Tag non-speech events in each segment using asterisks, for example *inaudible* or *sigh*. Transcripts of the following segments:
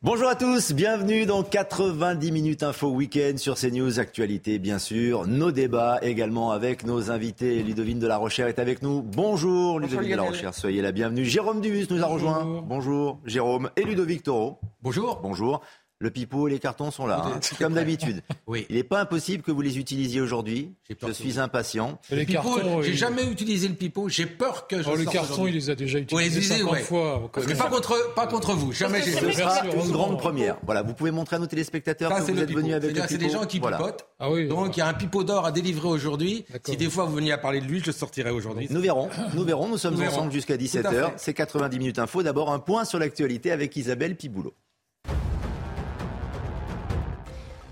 Bonjour à tous, bienvenue dans 90 minutes info week-end sur CNews, actualité bien sûr, nos débats également avec nos invités. Ludovine de la Rochère est avec nous. Bonjour Ludovine de la Rochère, soyez la bienvenue. Jérôme Dubus nous a rejoint. Bonjour Jérôme et Ludovic Toro. Bonjour. Bonjour. Le pipeau et les cartons sont là, *laughs* hein, comme d'habitude. Oui. Il n'est pas impossible que vous les utilisiez aujourd'hui. Je suis impatient. Le Les pipeau, cartons, j'ai jamais utilisé le pipeau. J'ai peur que je Oh, le carton, il les a déjà Oui, utilisés utilisé, 50 ouais. fois. on Parce que connaît. pas contre, pas contre vous. Jamais Ce sera une grande première. Voilà, vous pouvez montrer à nos téléspectateurs Ça, que c'est vous le êtes pipeau. venus avec le C'est-à-dire, c'est des pipeau. gens qui Voilà. pipotent. Ah oui, Donc, il y a un pipeau d'or à délivrer aujourd'hui. Si des fois vous veniez à parler de lui, je le sortirai aujourd'hui. Nous verrons, nous verrons, nous sommes ensemble jusqu'à Tout à 17h. fait. C'est 90 minutes info. D'abord, un point sur l'actualité avec Isabelle Piboulot.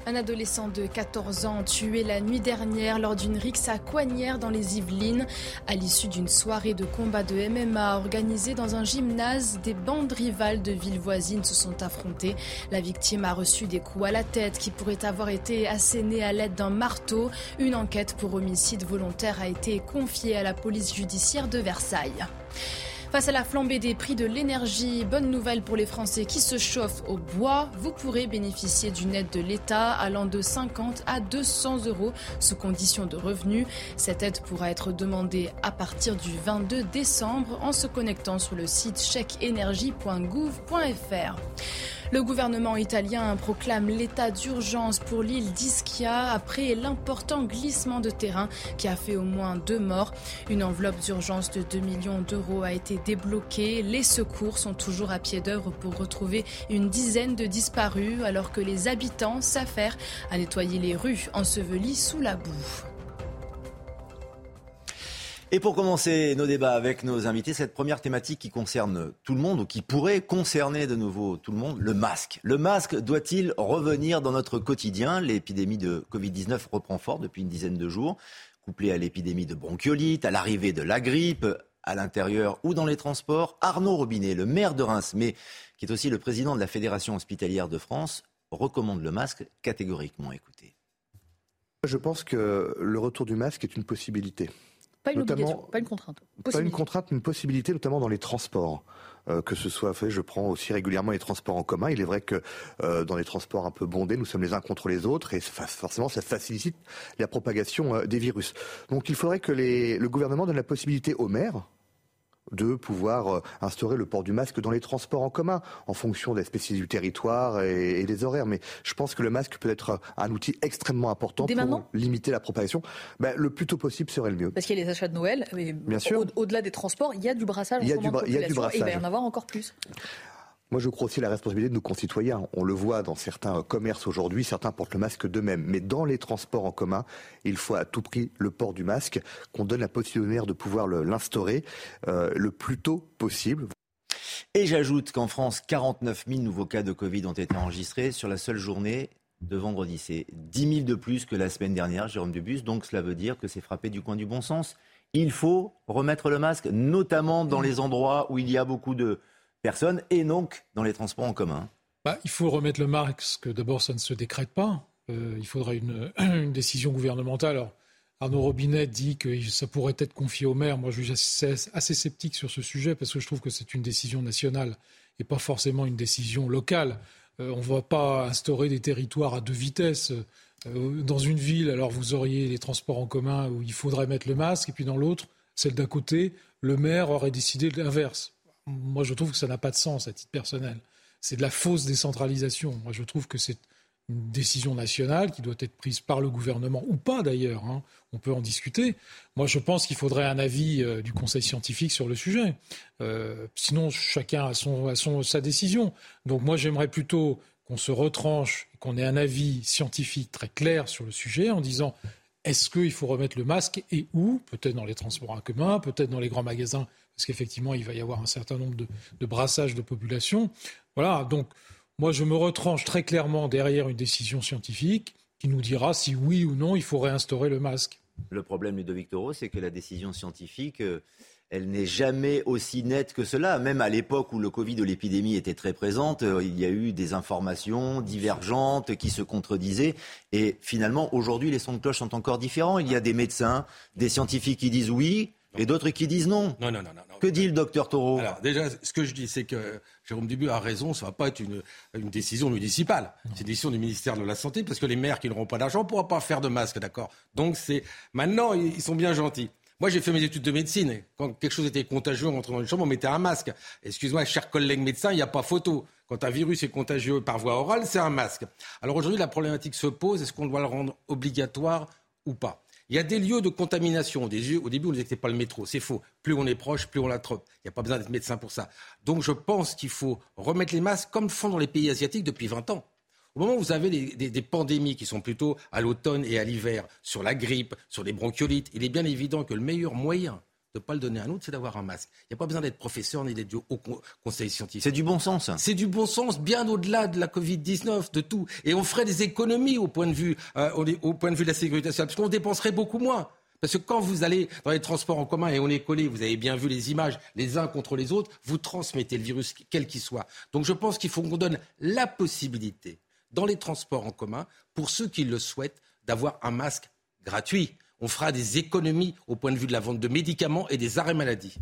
Un adolescent de 14 ans tué la nuit dernière lors d'une rixe à Coignères dans les Yvelines. À l'issue d'une soirée de combat de MMA organisée dans un gymnase, des bandes rivales de villes voisines se sont affrontées. La victime a reçu des coups à la tête qui pourraient avoir été assénés à l'aide d'un marteau. Une enquête pour homicide volontaire a été confiée à la police judiciaire de Versailles. Face à la flambée des prix de l'énergie, bonne nouvelle pour les Français qui se chauffent au bois, vous pourrez bénéficier d'une aide de l'État allant de 50 à 200 euros sous condition de revenus. Cette aide pourra être demandée à partir du 22 décembre en se connectant sur le site chèqueénergie.gouv.fr. Le gouvernement italien proclame l'état d'urgence pour l'île d'Ischia après l'important glissement de terrain qui a fait au moins deux morts. Une enveloppe d'urgence de 2 millions d'euros a été débloquée. Les secours sont toujours à pied d'œuvre pour retrouver une dizaine de disparus alors que les habitants s'affairent à nettoyer les rues ensevelies sous la boue. Et pour commencer nos débats avec nos invités, cette première thématique qui concerne tout le monde ou qui pourrait concerner de nouveau tout le monde, le masque. Le masque doit-il revenir dans notre quotidien? L'épidémie de Covid-19 reprend fort depuis une dizaine de jours, couplée à l'épidémie de bronchiolite, à l'arrivée de la grippe, à l'intérieur ou dans les transports. Arnaud Robinet, le maire de Reims, mais qui est aussi le président de la Fédération hospitalière de France, recommande le masque catégoriquement. Écoutez. Je pense que le retour du masque est une possibilité. Pas une Notamment- obligation, pas une contrainte. Pas une Possibilité. contrainte, une possibilité, notamment dans les transports. Euh, que ce soit fait, je prends aussi régulièrement les transports en commun. Il est vrai que euh, dans les transports un peu bondés, nous sommes les uns contre les autres et forcément ça facilite la propagation euh, des virus. Donc il faudrait que les, le gouvernement donne la possibilité aux maires de pouvoir euh, instaurer le port du masque dans les transports en commun, en fonction des spécificités du territoire et, et des horaires. Mais je pense que le masque peut être un outil extrêmement important Dès pour maintenant limiter la propagation. Ben, le plus tôt possible serait le mieux. Parce qu'il y a les achats de Noël, mais Bien sûr. au- au-delà des transports, il y a du brassage en Il y a du moment bra- de il y a du population, et il va y brassage. en avoir encore plus. Moi, je crois aussi à la responsabilité de nos concitoyens. On le voit dans certains commerces aujourd'hui, certains portent le masque d'eux-mêmes. Mais dans les transports en commun, il faut à tout prix le port du masque, qu'on donne la possibilité de pouvoir le- l'instaurer euh, le plus tôt possible. Et j'ajoute qu'en France, 49 000 nouveaux cas de Covid ont été enregistrés sur la seule journée de vendredi. C'est 10 000 de plus que la semaine dernière, Jérôme Dubus. Donc cela veut dire que c'est frappé du coin du bon sens. Il faut remettre le masque, notamment dans les endroits où il y a beaucoup de personnes et donc dans les transports en commun. Bah, il faut remettre le masque. D'abord, ça ne se décrète pas. Euh, il faudrait une, *clears throat* décision gouvernementale. Alors, Arnaud Robinet dit que ça pourrait être confié au maire. Moi, je suis assez, sceptique sur ce sujet parce que je trouve que c'est une décision nationale et pas forcément une décision locale. Euh, on ne va pas instaurer des territoires à deux vitesses. Euh, dans une ville, alors vous auriez les transports en commun où il faudrait mettre le masque, et puis dans l'autre, celle d'à côté, le maire aurait décidé l'inverse. Moi, je trouve que ça n'a pas de sens à titre personnel. C'est de la fausse décentralisation. Moi, je trouve que c'est une décision nationale qui doit être prise par le gouvernement, ou pas d'ailleurs. hein. On peut en discuter. Moi, je pense qu'il faudrait un avis euh, du Conseil scientifique sur le sujet. Euh, sinon, chacun a, son, a son- sa décision. Donc, moi, j'aimerais plutôt qu'on se retranche, qu'on ait un avis scientifique très clair sur le sujet en disant est-ce qu'il faut remettre le masque et où? Peut-être dans les transports en commun, peut-être dans les grands magasins, parce qu'effectivement, il va y avoir un certain nombre de, brassages de population. Voilà, donc moi, je me retranche très clairement derrière une décision scientifique qui nous dira si oui ou non il faut réinstaurer le masque. Le problème, Ludovic Toro, c'est que la décision scientifique, euh, elle n'est jamais aussi nette que cela. Même à l'époque où le Covid ou l'épidémie était très présente, euh, il y a eu des informations divergentes qui se contredisaient. Et finalement, aujourd'hui, les sons de cloche sont encore différents. Il y a des médecins, des scientifiques qui disent oui, et d'autres qui disent non. Non, non, non, non. Que dit le docteur Taureau? Alors, déjà, ce que je dis, c'est que Jérôme Dubu a raison, ça ne va pas être une, une décision municipale. C'est une décision du ministère de la Santé, parce que les maires qui n'auront pas d'argent ne pourront pas faire de masques, d'accord? Donc, c'est. Maintenant, ils sont bien gentils. Moi, j'ai fait mes études de médecine. Quand quelque chose était contagieux, on rentrait dans une chambre, on mettait un masque. Excuse-moi, chers collègues médecins, il n'y a pas photo. Quand un virus est contagieux par voie orale, c'est un masque. Alors aujourd'hui, la problématique se pose est-ce qu'on doit le rendre obligatoire ou pas? Il y a des lieux de contamination. Au début, on disait que pas le métro. C'est faux. Plus on est proche, plus on l'attrape. Il n'y a pas besoin d'être médecin pour ça. Donc je pense qu'il faut remettre les masques comme font dans les pays asiatiques depuis 20 ans. Au moment où vous avez des, des, des pandémies qui sont plutôt à l'automne et à l'hiver, sur la grippe, sur les bronchiolites, il est bien évident que le meilleur moyen de ne pas le donner à un autre, c'est d'avoir un masque. Il n'y a pas besoin d'être professeur ni d'être au conseil scientifique. C'est du bon sens. C'est du bon sens, bien au-delà de la Covid-19, de tout. Et on ferait des économies au point de vue, euh, au point de vue de la sécurité sociale, parce qu'on dépenserait beaucoup moins. Parce que quand vous allez dans les transports en commun et on est collé, vous avez bien vu les images les uns contre les autres, vous transmettez le virus quel qu'il soit. Donc je pense qu'il faut qu'on donne la possibilité dans les transports en commun, pour ceux qui le souhaitent, d'avoir un masque gratuit on fera des économies au point de vue de la vente de médicaments et des arrêts maladie.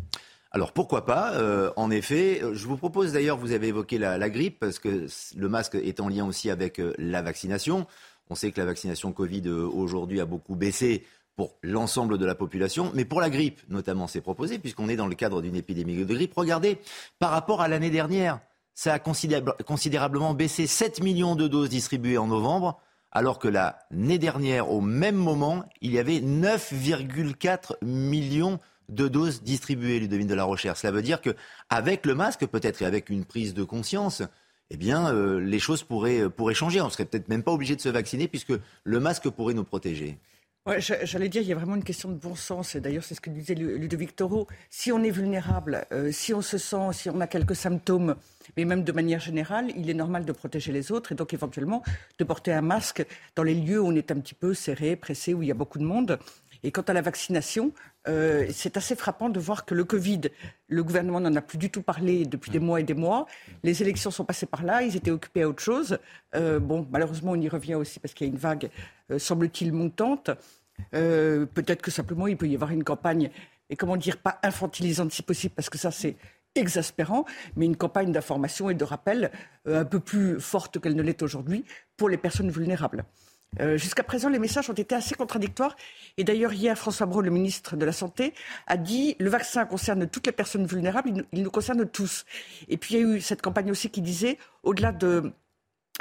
Alors pourquoi pas euh, En effet, je vous propose d'ailleurs, vous avez évoqué la, grippe, parce que le masque est en lien aussi avec euh, la vaccination. On sait que la vaccination Covid euh, aujourd'hui a beaucoup baissé pour l'ensemble de la population, mais pour la grippe notamment, c'est proposé, puisqu'on est dans le cadre d'une épidémie de grippe. Regardez, par rapport à l'année dernière, ça a considérablement baissé 7 millions de doses distribuées en novembre alors que l'année dernière, au même moment, il y avait 9,4 millions de doses distribuées, Ludovine de la Recherche. Cela veut dire qu'avec le masque, peut-être, et avec une prise de conscience, eh bien, euh, les choses pourraient, pourraient changer. On ne serait peut-être même pas obligé de se vacciner puisque le masque pourrait nous protéger. Ouais, J'allais dire, il y a vraiment une question de bon sens. Et d'ailleurs, c'est ce que disait Ludovic Toro. Si on est vulnérable, euh, si on se sent, si on a quelques symptômes, mais même de manière générale, il est normal de protéger les autres et donc éventuellement de porter un masque dans les lieux où on est un petit peu serré, pressé, où il y a beaucoup de monde. Et quant à la vaccination, euh, c'est assez frappant de voir que le Covid, le gouvernement n'en a plus du tout parlé depuis des mois et des mois. Les élections sont passées par là, ils étaient occupés à autre chose. Euh, bon, malheureusement, on y revient aussi parce qu'il y a une vague, euh, semble-t-il, montante. Peut-être que simplement, il peut y avoir une campagne, et comment dire, pas infantilisante si possible, parce que ça, c'est exaspérant, mais une campagne d'information et de rappel un peu plus forte qu'elle ne l'est aujourd'hui pour les personnes vulnérables. Euh, Jusqu'à présent, les messages ont été assez contradictoires. Et d'ailleurs, hier, François Braun, le ministre de la Santé, a dit le vaccin concerne toutes les personnes vulnérables, il nous, concerne tous. Et puis, il y a eu cette campagne aussi qui disait, au-delà de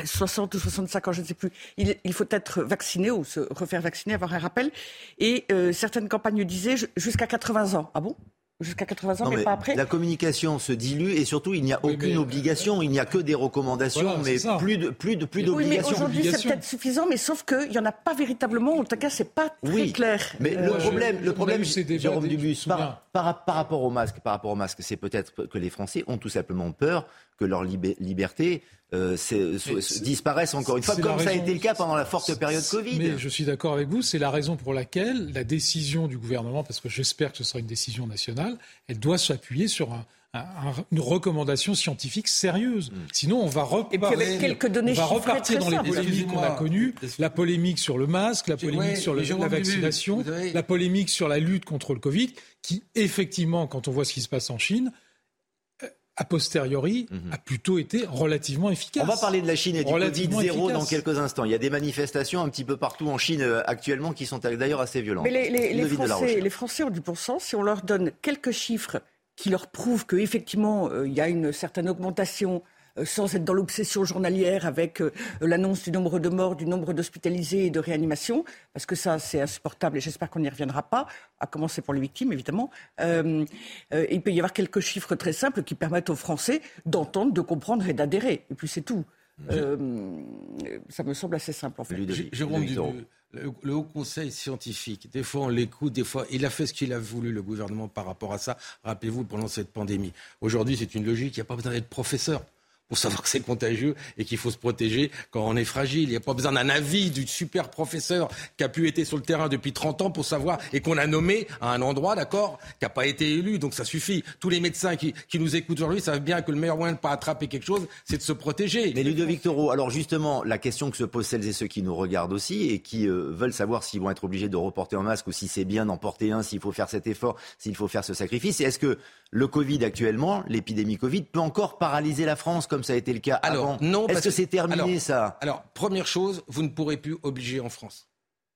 60 ou 65 ans, je ne sais plus, il, il, faut être vacciné ou se refaire vacciner, avoir un rappel. Et euh, certaines campagnes disaient jusqu'à 80 ans. Ah bon? Jusqu'à 80 ans, non, mais, mais, pas après. La communication se dilue et surtout, il n'y a Oui, aucune mais- obligation, il n'y a que des recommandations, Voilà, mais ça. plus de plus de plus Oui, mais d'obligations. aujourd'hui, c'est peut-être suffisant, mais sauf qu'il n'y en a pas véritablement. En tout cas, c'est pas très Oui, clair. Mais Euh, le problème, je- le problème, Jérôme Dubus, par, par rapport au masque, par rapport au masque, c'est peut-être que les Français ont tout simplement peur que leur liberté euh, disparaisse encore une fois, comme ça a été le cas pendant la forte période Covid. Mais je suis d'accord avec vous, c'est la raison pour laquelle la décision du gouvernement, parce que j'espère que ce sera une décision nationale, elle doit s'appuyer sur un- un- un- une recommandation scientifique sérieuse. Sinon, on va Et puis avec repartir, quelques données on va chiffrées repartir très dans les polémiques qu'on a connues, la polémique sur le masque, la polémique ouais, sur le- la vaccination, la polémique sur la lutte contre le Covid, qui effectivement, quand on voit ce qui se passe en Chine, a posteriori, a plutôt été relativement efficace. On va parler de la Chine et du Covid zéro efficace. dans quelques instants. Il y a des manifestations un petit peu partout en Chine euh, actuellement qui sont d'ailleurs assez violentes. Mais les, Français, Rochère. les Français ont du bon sens. Si on leur donne quelques chiffres qui leur prouvent qu'effectivement, euh, il y a une certaine augmentation euh, sans être dans l'obsession journalière avec euh, l'annonce du nombre de morts, du nombre d'hospitalisés et de réanimations, parce que ça, c'est insupportable et j'espère qu'on n'y reviendra pas, à commencer pour les victimes, évidemment. Euh, euh, il peut y avoir quelques chiffres très simples qui permettent aux Français d'entendre, de comprendre et d'adhérer. Et puis c'est tout. Euh, ça me semble assez simple, en fait. Jérôme le, Haut Conseil scientifique, des fois on l'écoute, des fois il a fait ce qu'il a voulu, le gouvernement, par rapport à ça. Rappelez-vous, pendant cette pandémie. Aujourd'hui, c'est une logique, il n'y a pas besoin d'être professeur pour savoir que c'est contagieux et qu'il faut se protéger quand on est fragile. Il n'y a pas besoin d'un avis du super professeur qui a pu être sur le terrain depuis 30 ans pour savoir et qu'on a nommé à un endroit, d'accord, qui n'a pas été élu. Donc ça suffit. Tous les médecins qui, qui nous écoutent aujourd'hui savent bien que le meilleur moyen de ne pas attraper quelque chose, c'est de se protéger. Mais Ludovic Toro, alors justement, la question que se posent celles et ceux qui nous regardent aussi et qui euh, veulent savoir s'ils vont être obligés de reporter un masque ou si c'est bien d'en porter un, s'il faut faire cet effort, s'il faut faire ce sacrifice, est-ce que le Covid actuellement, l'épidémie Covid, peut encore paralyser la France comme ça a été le cas alors, avant Non, Est-ce que, c'est terminé ça Alors, première chose, vous ne pourrez plus obliger en France.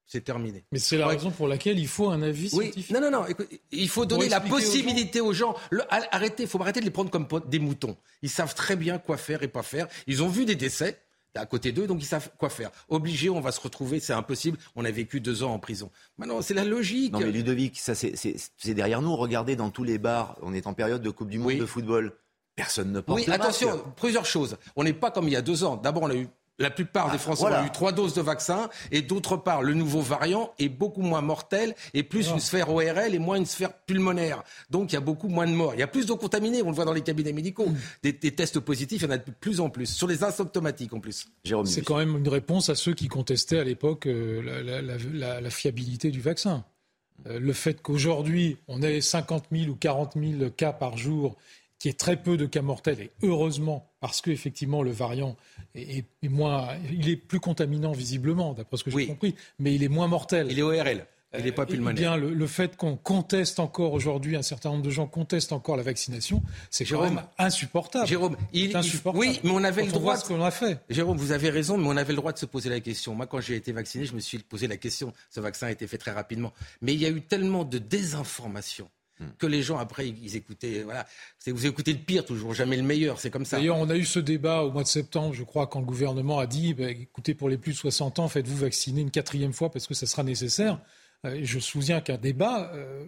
C'est terminé. Mais c'est la raison pour laquelle il faut un avis oui. scientifique. Non, non, non. il faut donner la possibilité aux gens. arrêtez, il faut arrêter de les prendre comme des moutons. Ils savent très bien quoi faire et pas faire. Ils ont vu des décès à côté d'eux, donc ils savent quoi faire. Obligé, on va se retrouver, c'est impossible. On a vécu deux ans en prison. Maintenant, c'est la logique. Non, mais Ludovic, ça c'est derrière nous. Regardez dans tous les bars, on est en période de Coupe du Monde de football. Personne ne porte Oui, attention, plusieurs choses. On n'est pas comme il y a deux ans. D'abord, on a eu la plupart des ah, Français ont eu trois doses de vaccin et d'autre part, le nouveau variant est beaucoup moins mortel et plus une sphère ORL et moins une sphère pulmonaire. Donc il y a beaucoup moins de morts. Il y a plus de contaminés, on le voit dans les cabinets médicaux. Mm. Des, tests positifs, il y en a de plus en plus. Sur les asymptomatiques en plus. C'est quand même une réponse à ceux qui contestaient à l'époque euh, la, fiabilité du vaccin. Euh, le fait qu'aujourd'hui, on ait 50 000 ou 40 000 cas par jour qui est très peu de cas mortels, et heureusement, parce qu'effectivement, le variant est, moins. Il est plus contaminant visiblement, d'après ce que j'ai compris, mais il est moins mortel. Il est ORL. Il n'est pas euh, pulmonaire. bien, le, fait qu'on conteste encore aujourd'hui, un certain nombre de gens contestent encore la vaccination, c'est quand même insupportable. Jérôme, il, insupportable. oui, mais on avait le droit. ce qu'on a fait. Jérôme, vous avez raison, mais on avait le droit de se poser la question. Moi, quand j'ai été vacciné, je me suis posé la question. Ce vaccin a été fait très rapidement, mais il y a eu tellement de désinformation. Que les gens après ils écoutaient voilà. Vous écoutez le pire toujours jamais le meilleur c'est comme ça. D'ailleurs on a eu ce débat au mois de septembre je crois quand le gouvernement a dit bah, écoutez pour les plus de 60 ans faites-vous vacciner une quatrième fois parce que ça sera nécessaire. Euh, je me souviens qu'un débat euh,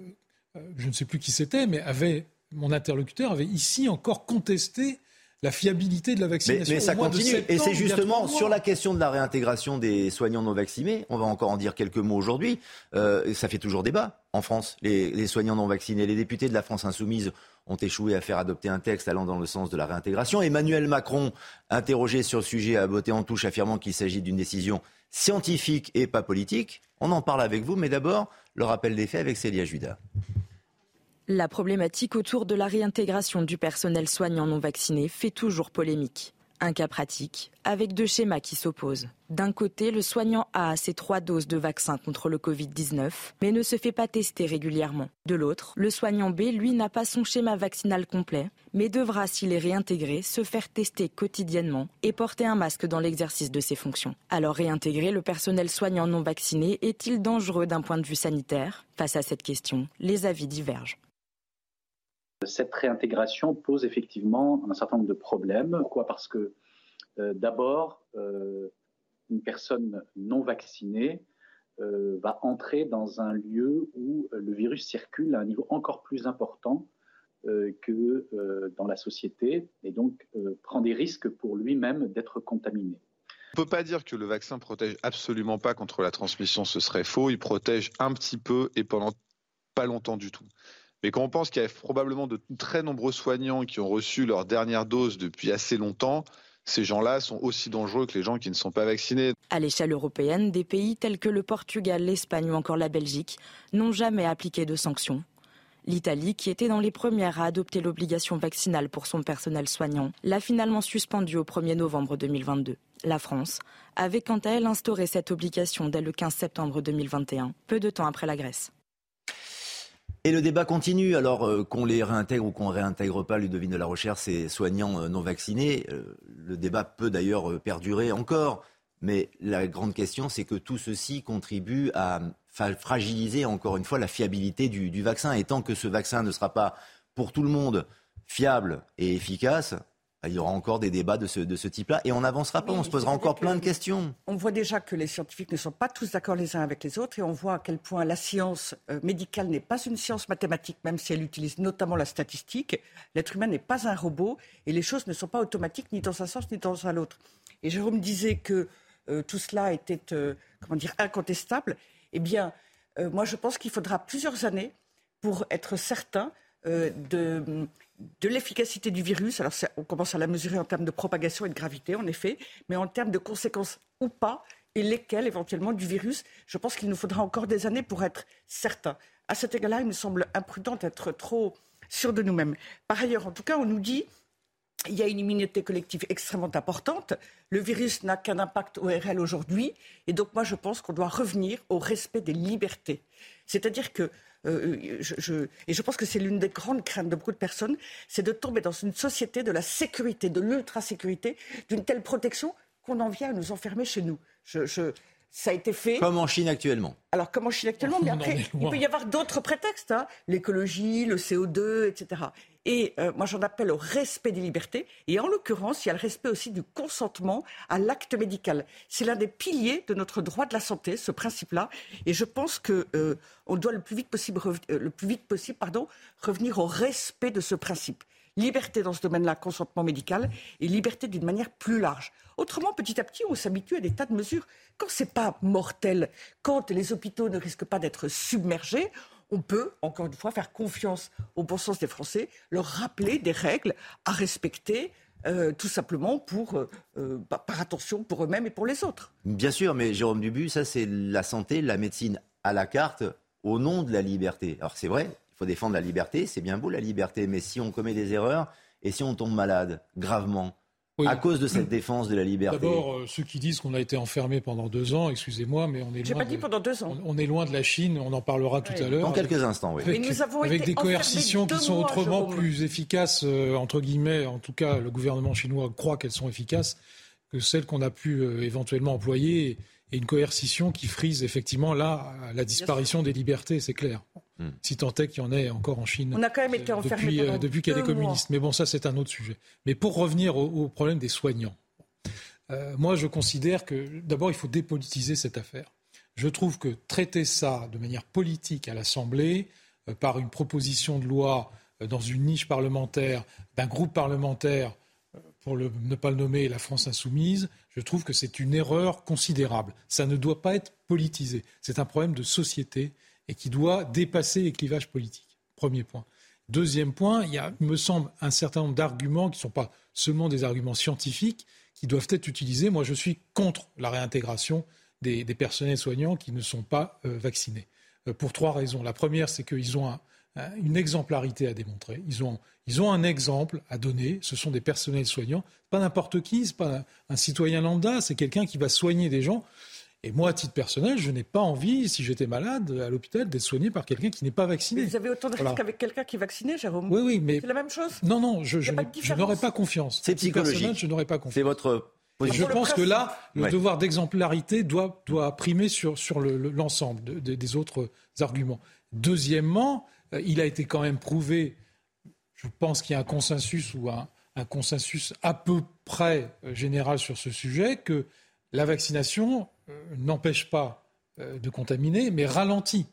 euh, je ne sais plus qui c'était mais avait mon interlocuteur avait ici encore contesté la fiabilité de la vaccination. Mais, ça continue. et c'est justement sur la question de la réintégration des soignants non vaccinés, on va encore en dire quelques mots aujourd'hui, euh, ça fait toujours débat en France, les, soignants non vaccinés. Les députés de la France insoumise ont échoué à faire adopter un texte allant dans le sens de la réintégration. Emmanuel Macron, interrogé sur le sujet, a voté en touche affirmant qu'il s'agit d'une décision scientifique et pas politique. On en parle avec vous, mais d'abord, le rappel des faits avec Célia Judas. La problématique autour de la réintégration du personnel soignant non vacciné fait toujours polémique. Un cas pratique, avec deux schémas qui s'opposent. D'un côté, le soignant a ses trois doses de vaccin contre le Covid-19, mais ne se fait pas tester régulièrement. De l'autre, le soignant B, lui, n'a pas son schéma vaccinal complet, mais devra, s'il est réintégré, se faire tester quotidiennement et porter un masque dans l'exercice de ses fonctions. Alors réintégrer le personnel soignant non vacciné est-il dangereux d'un point de vue sanitaire? Face à cette question, les avis divergent. Cette réintégration pose effectivement un certain nombre de problèmes. Pourquoi? Parce que euh, d'abord, euh, une personne non vaccinée euh, va entrer dans un lieu où le virus circule à un niveau encore plus important que dans la société et donc prend des risques pour lui-même d'être contaminé. On ne peut pas dire que le vaccin protège absolument pas contre la transmission, ce serait faux. Il protège un petit peu et pendant pas longtemps du tout. Mais quand on pense qu'il y a probablement de très nombreux soignants qui ont reçu leur dernière dose depuis assez longtemps, ces gens-là sont aussi dangereux que les gens qui ne sont pas vaccinés. À l'échelle européenne, des pays tels que le Portugal, l'Espagne ou encore la Belgique n'ont jamais appliqué de sanctions. L'Italie, qui était dans les premières à adopter l'obligation vaccinale pour son personnel soignant, l'a finalement suspendue au 1er novembre 2022. La France avait quant à elle instauré cette obligation dès le 15 septembre 2021, peu de temps après la Grèce. Et le débat continue. Alors euh, qu'on les réintègre ou qu'on réintègre pas, Ludovine de la Recherche, ces soignants euh, non vaccinés, euh, le débat peut d'ailleurs perdurer encore. Mais la grande question, c'est que tout ceci contribue à fragiliser encore une fois la fiabilité du, du vaccin. Et tant que ce vaccin ne sera pas pour tout le monde fiable et efficace, il y aura encore des débats de ce, de ce type-là et on n'avancera pas, on se posera encore plein de questions. On voit déjà que les scientifiques ne sont pas tous d'accord les uns avec les autres et on voit à quel point la science euh, médicale n'est pas une science mathématique, même si elle utilise notamment la statistique. L'être humain n'est pas un robot et les choses ne sont pas automatiques ni dans un sens ni dans un autre. Et Jérôme disait que euh, tout cela était, euh, comment dire, incontestable, eh bien, euh, moi, je pense qu'il faudra plusieurs années pour être certain euh, de, de l'efficacité du virus. Alors, on commence à la mesurer en termes de propagation et de gravité, en effet, mais en termes de conséquences ou pas, et lesquelles éventuellement du virus, je pense qu'il nous faudra encore des années pour être certain. À cet égard-là, il me semble imprudent d'être trop sûr de nous-mêmes. Par ailleurs, en tout cas, on nous dit il y a une immunité collective extrêmement importante. Le virus n'a qu'un impact ORL aujourd'hui. Et donc, moi, je pense qu'on doit revenir au respect des libertés. C'est-à-dire que, euh, je, je- et je pense que c'est l'une des grandes craintes de beaucoup de personnes, c'est de tomber dans une société de la sécurité, de l'ultra-sécurité, d'une telle protection qu'on en vient à nous enfermer chez nous. Je, je- ça a été fait. Comme en Chine actuellement. Alors, comment je suis actuellement Mais On en après, il peut y avoir d'autres prétextes, hein, l'écologie, le CO2, etc. Et euh, moi, j'en appelle au respect des libertés. Et en l'occurrence, il y a le respect aussi du consentement à l'acte médical. C'est l'un des piliers de notre droit de la santé, ce principe-là. Et je pense que euh, on doit le plus vite possible, euh, le plus vite possible, pardon, revenir au respect de ce principe. Liberté dans ce domaine-là, consentement médical, et liberté d'une manière plus large. Autrement, petit à petit, on s'habitue à des tas de mesures. Quand c'est pas mortel, quand les hôpitaux ne risquent pas d'être submergés, on peut, encore une fois, faire confiance au bon sens des Français, leur rappeler des règles à respecter, euh, tout simplement euh, euh, bah, par attention pour eux-mêmes et pour les autres. Bien sûr, mais Jérôme Dubu, ça c'est la santé, la médecine à la carte au nom de la liberté. Alors c'est vrai, il faut défendre la liberté, c'est bien beau la liberté, mais si on commet des erreurs et si on tombe malade gravement Oui. à cause de cette défense de la liberté. D'abord, euh, ceux qui disent qu'on a été enfermé pendant deux ans, excusez-moi, mais on est J'ai loin. pas dit de- pendant deux ans. on, on est loin de la Chine, on en parlera tout à l'heure. Dans quelques instants, oui. Avec, Mais nous avons avec été des coercitions qui sont autrement plus efficaces, euh, entre guillemets, en tout cas le gouvernement chinois croit qu'elles sont efficaces, que celles qu'on a pu euh, éventuellement employer, et une coercition qui frise effectivement là la disparition des libertés, c'est clair. Hmm. Si tant est qu'il y en ait encore en Chine On a quand même été enfermés depuis, euh, depuis qu'il y a des deux mois. communistes. Mais bon, ça c'est un autre sujet. Mais pour revenir au, au problème des soignants, euh, moi je considère que d'abord il faut dépolitiser cette affaire. Je trouve que traiter ça de manière politique à l'Assemblée, euh, par une proposition de loi euh, dans une niche parlementaire d'un groupe parlementaire, euh, pour ne pas le nommer la France insoumise, je trouve que c'est une erreur considérable. Ça ne doit pas être politisé. C'est un problème de société et qui doit dépasser les clivages politiques. Premier point. Deuxième point, il y a, me semble, un certain nombre d'arguments qui ne sont pas seulement des arguments scientifiques, qui doivent être utilisés. Moi, je suis contre la réintégration des, personnels soignants qui ne sont pas euh, vaccinés. Euh, pour trois raisons. La première, c'est qu'ils ont un- une exemplarité à démontrer. Ils ont, ils ont un exemple à donner. Ce sont des personnels soignants. Pas n'importe qui, c'est pas un, un citoyen lambda, c'est quelqu'un qui va soigner des gens. Et moi, à titre personnel, je n'ai pas envie, si j'étais malade à l'hôpital, d'être soigné par quelqu'un qui n'est pas vacciné. Mais vous avez autant de Voilà. risques avec quelqu'un qui est vacciné, Jérôme Oui, oui, mais C'est la même chose non, non, je, n'aurais pas confiance. C'est psychologique. Je n'aurais pas confiance. C'est votre Et position. je le pense que là, le Ouais. devoir d'exemplarité doit, doit primer sur, sur le- le- l'ensemble de- de- des autres arguments. Deuxièmement, euh, il a été quand même prouvé, je pense qu'il y a un consensus ou un, consensus à peu près euh, général sur ce sujet, que la vaccination euh, n'empêche pas euh, de contaminer, mais ralentit,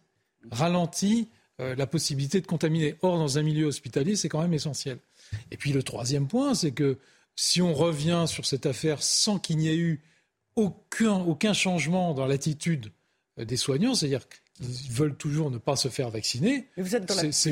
ralentit euh, la possibilité de contaminer. Or, dans un milieu hospitalier, c'est quand même essentiel. Et puis le troisième point, c'est que si on revient sur cette affaire sans qu'il n'y ait eu aucun, aucun changement dans l'attitude euh, des soignants, c'est-à-dire qu'ils veulent toujours ne pas se faire vacciner, Mais vous êtes dans la c'est-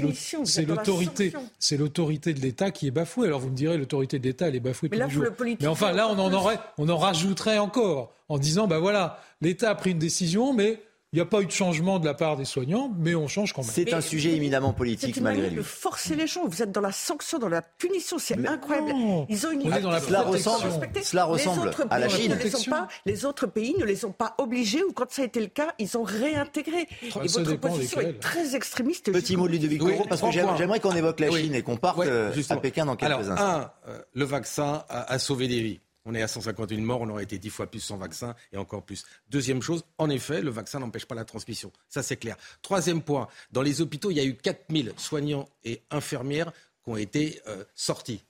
l'autorité, c'est l'autorité de l'État qui est bafouée. Alors vous me direz, l'autorité de l'État, elle est bafouée Mais là, le Mais enfin, là, on en aurait, on en rajouterait encore en disant, ben voilà, l'État a pris une décision, mais il n'y a pas eu de changement de la part des soignants, mais on change quand même. C'est un sujet éminemment politique une malgré lui. de forcer les gens. Vous êtes dans la sanction, dans la punition. C'est incroyable. non. Ils ont une On est dans la Cela protection. ressemble, respecter. cela ressemble les autres à la pays Chine. Ne les, ont Protection. pas, les autres pays ne les ont pas obligés ou quand ça a été le cas, ils ont réintégré. Ça Et votre position est très extrémiste. Petit mot de Ludovic Oui, parce que j'aimerais qu'on évoque la Oui. Chine et qu'on parte Ouais, euh, à. Pékin dans quelques Alors, instants. un, euh, le vaccin a, a sauvé des vies. On est à 151 morts, on aurait été 10 fois plus sans vaccin et encore plus. Deuxième chose, en effet, le vaccin n'empêche pas la transmission. Ça, c'est clair. Troisième point, dans les hôpitaux, il y a eu 4000 soignants et infirmières qui ont été euh, sortis.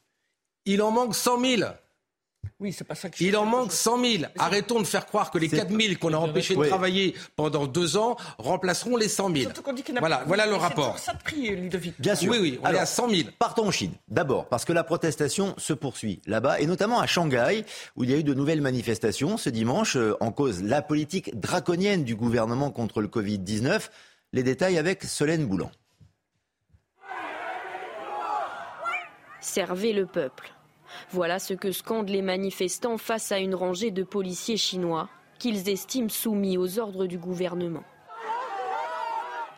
Il en manque 100 000. Oui, c'est pas ça que je Il en manque 100 000. Arrêtons de faire croire que les C'est- 4 000 qu'on a empêchés de travailler pendant deux ans remplaceront les 100 000. Surtout qu'on dit qu'il n'a Voilà, voilà le rapport. ça de prix, Ludovic. Bien sûr. Oui, oui, on est à 100 000. Partons en Chine. D'abord, parce que la protestation se poursuit là-bas, et notamment à Shanghai, où il y a eu de nouvelles manifestations ce dimanche, euh, en cause la politique draconienne du gouvernement contre le Covid-19. Les détails avec Solène Boulan. Servez le peuple. Voilà ce que scandent les manifestants face à une rangée de policiers chinois qu'ils estiment soumis aux ordres du gouvernement.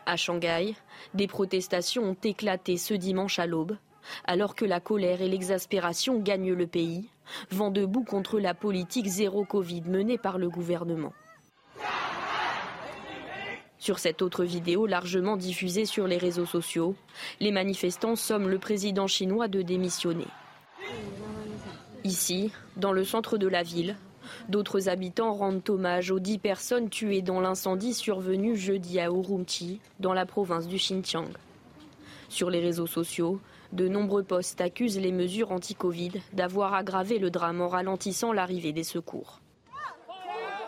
À Shanghai, des protestations ont éclaté ce dimanche à l'aube, alors que la colère et l'exaspération gagnent le pays, vent debout contre la politique zéro Covid menée par le gouvernement. Sur cette autre vidéo largement diffusée sur les réseaux sociaux, les manifestants somment le président chinois de démissionner. Ici, dans le centre de la ville, d'autres habitants rendent hommage aux dix personnes tuées dans l'incendie survenu jeudi à Urumqi, dans la province du Xinjiang. Sur les réseaux sociaux, de nombreux posts accusent les mesures anti-Covid d'avoir aggravé le drame en ralentissant l'arrivée des secours.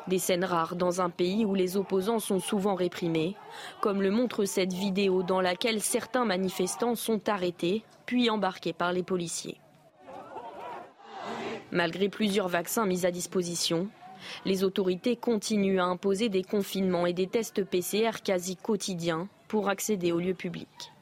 Des scènes rares dans un pays où les opposants sont souvent réprimés, comme le montre cette vidéo dans laquelle certains manifestants sont arrêtés, puis embarqués par les policiers. Malgré plusieurs vaccins mis à disposition, les autorités continuent à imposer des confinements et des tests PCR quasi quotidiens pour accéder aux lieux publics.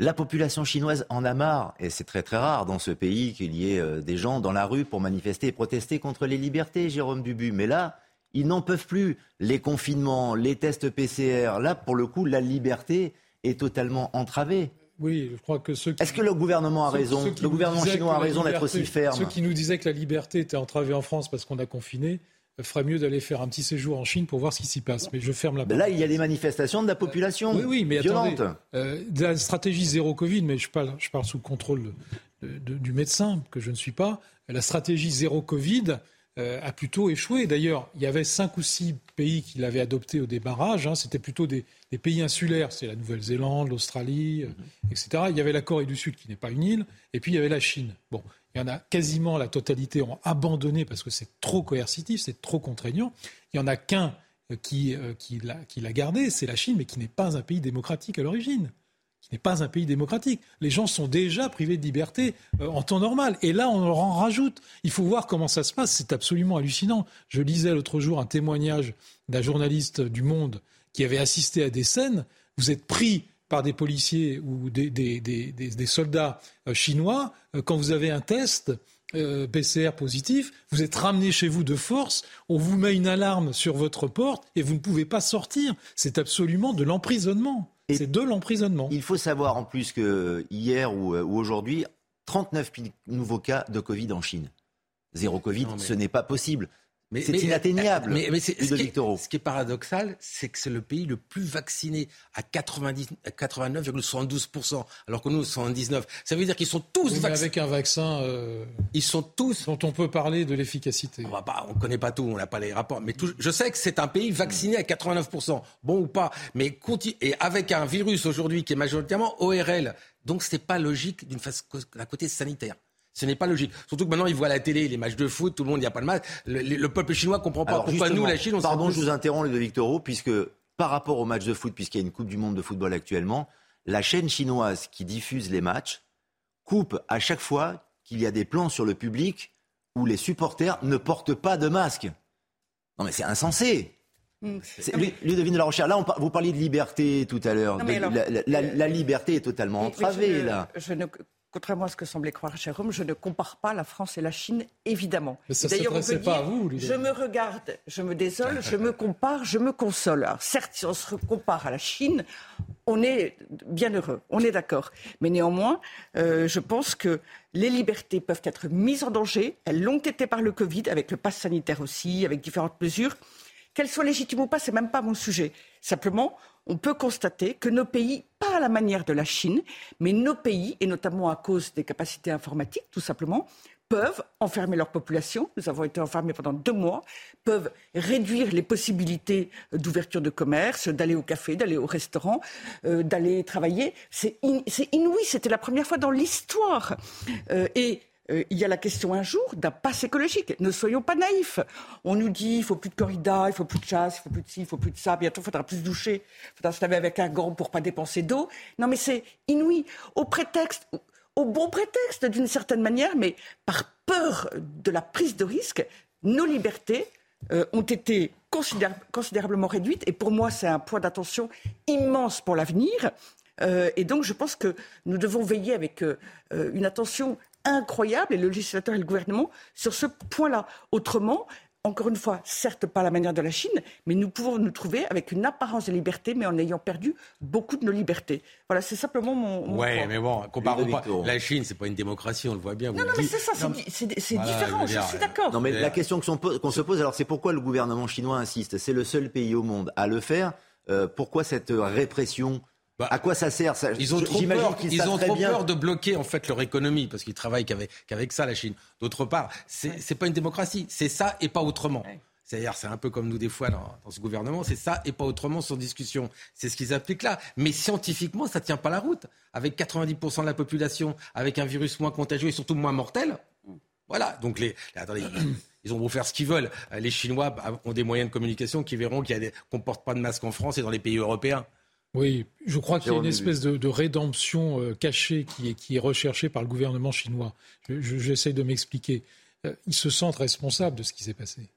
La population chinoise en a marre, et c'est très très rare dans ce pays qu'il y ait euh, des gens dans la rue pour manifester et protester contre les libertés, Jérôme Dubu. Mais là, ils n'en peuvent plus. Les confinements, les tests PCR, là, pour le coup, la liberté est totalement entravée. Oui, je crois que ceux qui... Est-ce que le gouvernement a raison ceux Le gouvernement chinois a raison d'être aussi ferme. Ceux qui nous disaient que la liberté était entravée en France parce qu'on a confiné, euh, ferait mieux d'aller faire un petit séjour en Chine pour voir ce qui s'y passe. Mais je ferme la porte. Là, il y a des manifestations de la population Oui, oui, mais violente. attendez. Euh, de la stratégie zéro Covid, mais je parle, je parle sous le contrôle de- de- du médecin, que je ne suis pas. La stratégie zéro Covid a plutôt échoué. D'ailleurs, il y avait cinq ou six pays qui l'avaient adopté au débarrage. hein. C'était plutôt des, pays insulaires. C'est la Nouvelle-Zélande, l'Australie, euh, etc. Il y avait la Corée du Sud, qui n'est pas une île. Et puis, il y avait la Chine. Bon, il y en a quasiment la totalité ont abandonné parce que c'est trop coercitif, c'est trop contraignant. Il y en a qu'un euh, qui, euh, qui l'a gardé, c'est la Chine, mais qui n'est pas un pays démocratique à l'origine qui n'est pas un pays démocratique. Les gens sont déjà privés de liberté euh, en temps normal. Et là, on leur en rajoute. Il faut voir comment ça se passe. C'est absolument hallucinant. Je lisais l'autre jour un témoignage d'un journaliste du Monde qui avait assisté à des scènes. Vous êtes pris par des policiers ou des, soldats euh, chinois euh, quand vous avez un test. PCR positif, vous êtes ramené chez vous de force, on vous met une alarme sur votre porte et vous ne pouvez pas sortir. C'est absolument de l'emprisonnement. Et- C'est de l'emprisonnement. Il faut savoir en plus que hier ou, euh, ou aujourd'hui, 39 000 nouveaux cas de Covid en Chine. Zéro Covid, Non, mais- ce n'est pas possible. Mais- c'est mais- inatteignable. Mais, mais c'est- ce, qui est, Toro. ce qui est paradoxal, c'est que c'est le pays le plus vacciné à 90 à 89,72%, alors que nous, 79. Ça veut dire qu'ils sont tous Oui, mais vaccinés. avec un vaccin euh, Ils sont tous. dont on peut parler de l'efficacité. On va pas, on connaît pas tout, on n'a pas les rapports. Mais tout- je sais que c'est un pays vacciné à 89%, bon ou pas. Mais conti- et avec un virus aujourd'hui qui est majoritairement ORL, donc c'est pas logique d'une face d'un côté sanitaire. Ce n'est pas logique. Surtout que maintenant, ils voient à la télé les matchs de foot, tout le monde, il n'y a pas de masque. Le, le- le peuple chinois comprend pas Alors, pourquoi nous, la Chine, on Pardon, je vous interromps, Ludovic Toro, puisque par rapport au match de foot, puisqu'il y a une Coupe du Monde de football actuellement, la chaîne chinoise qui diffuse les matchs coupe à chaque fois qu'il y a des plans sur le public où les supporters ne portent pas de masque. Non mais c'est insensé. Ludovine de la Rochère, là on vous parliez de liberté tout à l'heure. La, la- euh, la liberté est totalement entravée je ne- là. je ne- contrairement à ce que semblait croire Jérôme, je ne compare pas la France et la Chine, évidemment. D'ailleurs, on peut pas dire, à vous, Ludovic. Je me regarde, je me désole, je me compare, je me console. Alors, certes, si on se compare à la Chine, on est bien heureux, on est d'accord. Mais néanmoins, euh, je pense que les libertés peuvent être mises en danger. Elles l'ont été par le Covid, avec le pass sanitaire aussi, avec différentes mesures. Qu'elles soient légitimes ou pas, c'est même pas mon sujet. Simplement, on peut constater que nos pays, pas à la manière de la Chine, mais nos pays, et notamment à cause des capacités informatiques, tout simplement, peuvent enfermer leur population. Nous avons été enfermés pendant deux mois, peuvent réduire les possibilités d'ouverture de commerce, d'aller au café, d'aller au restaurant, euh, d'aller travailler. C'est in- c'est inouï. C'était la première fois dans l'histoire. Euh, et euh, il y a la question un jour d'un pass écologique. Ne soyons pas naïfs. On nous dit il faut plus de corrida, il faut plus de chasse, il faut plus de ci, il faut plus de ça. Bientôt, il faudra plus se doucher, il faudra se laver avec un gant pour pas dépenser d'eau. Non, mais c'est inouï. Au prétexte, au bon prétexte d'une certaine manière, mais par peur de la prise de risque, nos libertés euh, ont été considérablement réduites. Et pour moi, c'est un point d'attention immense pour l'avenir. Euh, et donc, je pense que nous devons veiller avec une attention incroyable, et le législateur et le gouvernement, sur ce point-là. Autrement, encore une fois, certes pas la manière de la Chine, mais nous pouvons nous trouver avec une apparence de liberté, mais en ayant perdu beaucoup de nos libertés. Voilà, c'est simplement mon. mon ouais, mais bon, comparons pas. La Chine, c'est pas une démocratie, on le voit bien. non, non, mais c'est ça, c'est différent, je, suis d'accord. Non, mais la question qu'on se pose, alors c'est pourquoi le gouvernement chinois insiste? C'est le seul pays au monde à le faire. Euh, pourquoi cette répression bah, à quoi ça sert ça, Ils ont trop peur, ils ont trop peur de bloquer en fait leur économie parce qu'ils travaillent qu'avec, qu'avec ça la Chine. D'autre part, c'est, n'est pas une démocratie, c'est ça et pas autrement. C'est-à-dire, c'est un peu comme nous des fois dans, dans ce gouvernement, c'est ça et pas autrement sans discussion. C'est ce qu'ils appliquent là. Mais scientifiquement, ça tient pas la route. Avec 90% de la population, avec un virus moins contagieux et surtout moins mortel. Voilà. Donc les, attendez, ils ont beau faire ce qu'ils veulent. Les Chinois bah, ont des moyens de communication qui verront qu'il qu'on porte pas de masque en France et dans les pays européens. Oui, je crois qu'il y a une espèce de, rédemption euh, cachée qui est, qui est, recherchée par le gouvernement chinois. J'essaie de m'expliquer. Euh, ils se sentent responsables de ce qui s'est passé.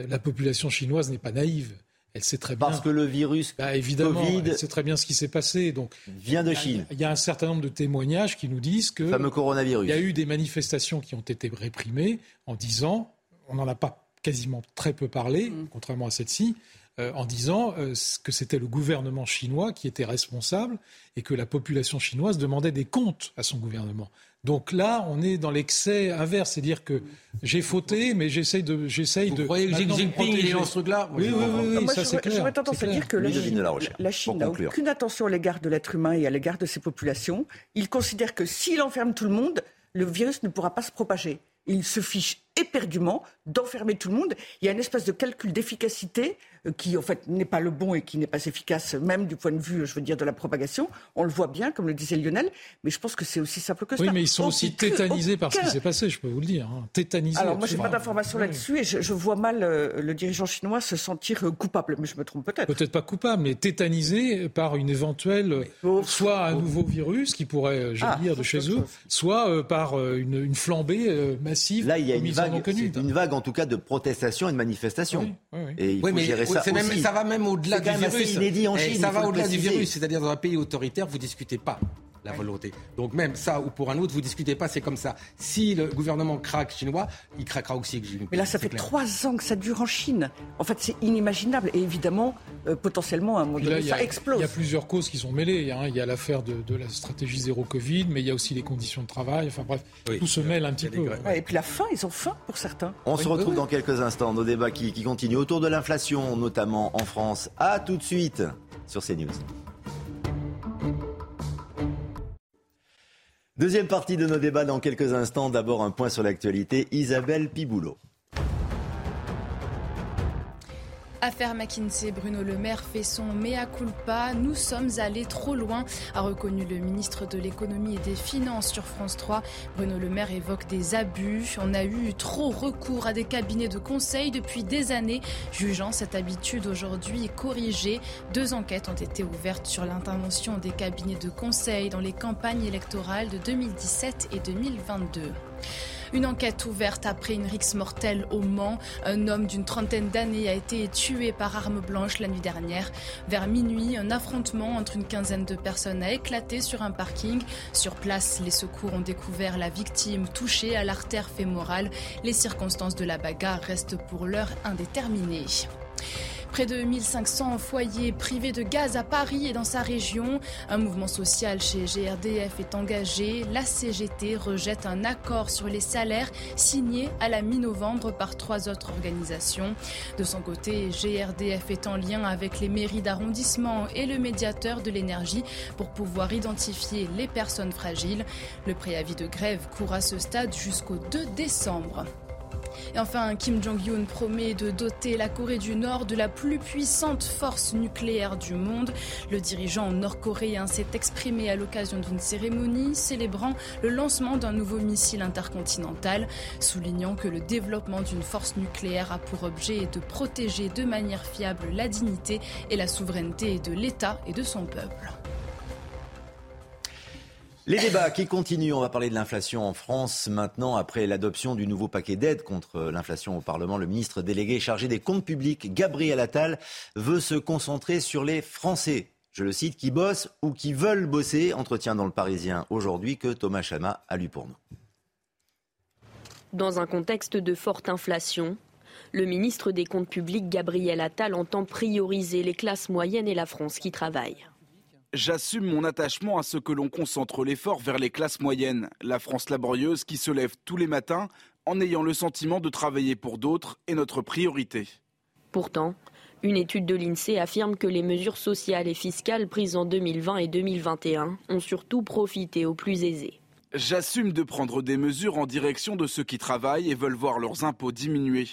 Euh, la population chinoise n'est pas naïve. Elle sait très bien. Parce que le virus bah, évidemment, Covid elle sait très bien ce qui s'est passé. Donc, vient de Chine. Il y a un certain nombre de témoignages qui nous disent que. fameux coronavirus. Il y a eu des manifestations qui ont été réprimées en disant, on n'en a pas quasiment très peu parlé, mm. contrairement à cette-ci, euh, en disant euh, que c'était le gouvernement chinois qui était responsable et que la population chinoise demandait des comptes à son gouvernement. Donc là, on est dans l'excès inverse, c'est-à-dire que j'ai fauté, mais j'essaye de, j'essaye de. Vous croyez que Xi Jinping est dans ce truc-là Oui, oui, oui, oui, ça c'est clair. J'aurais tendance à dire que la Chine, n'a aucune attention à l'égard de l'être humain et à l'égard de ses populations. Il considère que s'il enferme tout le monde, le virus ne pourra pas se propager. Il se fiche éperdument d'enfermer tout le monde. Il y a une espèce de calcul d'efficacité euh, qui, en fait, n'est pas le bon et qui n'est pas efficace, même du point de vue, je veux dire, de la propagation. On le voit bien, comme le disait Lionel, mais je pense que c'est aussi simple que ça. Oui, mais ils sont aussi tétanisés par ce qui s'est passé, je peux vous le dire. Hein. Tétanisés. Alors, moi, je n'ai pas d'informations là-dessus et je, vois mal euh, le dirigeant chinois se sentir euh, coupable, mais je me trompe peut-être. Peut-être pas coupable, mais tétanisé par une éventuelle, soit un nouveau virus qui pourrait jaillir ah, de chez eux, soit par une, flambée massive. Là, il y a une une vague en tout cas de protestations et de manifestations. Et il faut mais gérer ça ça va même au-delà du virus. Inédit en eh, Chine, ça va au-delà du virus, c'est-à-dire dans un pays autoritaire, vous discutez pas la volonté. Donc même ça ou pour un autre, vous discutez pas, c'est comme ça. Si le gouvernement craque chinois, il craquera aussi Mais là, ça fait trois ans que ça dure en Chine. En fait, c'est inimaginable. Et évidemment, euh, potentiellement, à un moment donné, ça explose. Il y a plusieurs causes qui sont mêlées. Hein. Il y a l'affaire de, la stratégie zéro Covid, mais il y a aussi les conditions de travail. Enfin bref, tout se mêle un petit peu. et puis la faim, ils ont faim pour certains. On se retrouve dans quelques instants. Nos débats qui, qui continuent autour de l'inflation, notamment en France. À tout de suite sur CNews. Deuxième partie de nos débats dans quelques instants. D'abord un point sur l'actualité. Isabelle Piboulot. Affaire McKinsey, Bruno Le Maire fait son mea culpa. Nous sommes allés trop loin, a reconnu le ministre de l'économie et des finances sur France 3. Bruno Le Maire évoque des abus. On a eu trop recours à des cabinets de conseil depuis des années, jugeant cette habitude aujourd'hui corrigée. Deux enquêtes ont été ouvertes sur l'intervention des cabinets de conseil dans les campagnes électorales de 2017 et 2022. Une enquête ouverte après une rixe mortelle au Mans. Un homme d'une trentaine d'années a été tué par arme blanche la nuit dernière. Vers minuit, un affrontement entre une quinzaine de personnes a éclaté sur un parking. Sur place, les secours ont découvert la victime touchée à l'artère fémorale. Les circonstances de la bagarre restent pour l'heure indéterminées. Près de 1500 foyers privés de gaz à Paris et dans sa région. Un mouvement social chez GRDF est engagé. La CGT rejette un accord sur les salaires signé à la mi-novembre par trois autres organisations. De son côté, GRDF est en lien avec les mairies d'arrondissement et le médiateur de l'énergie pour pouvoir identifier les personnes fragiles. Le préavis de grève court à ce stade jusqu'au 2 décembre. Enfin, Kim Jong-un promet de doter la Corée du Nord de la plus puissante force nucléaire du monde. Le dirigeant nord-coréen s'est exprimé à l'occasion d'une cérémonie célébrant le lancement d'un nouveau missile intercontinental, soulignant que le développement d'une force nucléaire a pour objet de protéger de manière fiable la dignité et la souveraineté de l'État et de son peuple. Les débats qui continuent, on va parler de l'inflation en France maintenant après l'adoption du nouveau paquet d'aide contre l'inflation au Parlement. Le ministre délégué chargé des comptes publics, Gabriel Attal, veut se concentrer sur les Français. Je le cite, qui bossent ou qui veulent bosser. Entretien dans le Parisien aujourd'hui que Thomas Chama a lu pour nous. Dans un contexte de forte inflation, le ministre des Comptes publics, Gabriel Attal, entend prioriser les classes moyennes et la France qui travaillent. J'assume mon attachement à ce que l'on concentre l'effort vers les classes moyennes, la France laborieuse qui se lève tous les matins en ayant le sentiment de travailler pour d'autres est notre priorité. Pourtant, une étude de l'INSEE affirme que les mesures sociales et fiscales prises en 2020 et 2021 ont surtout profité aux plus aisés. J'assume de prendre des mesures en direction de ceux qui travaillent et veulent voir leurs impôts diminuer.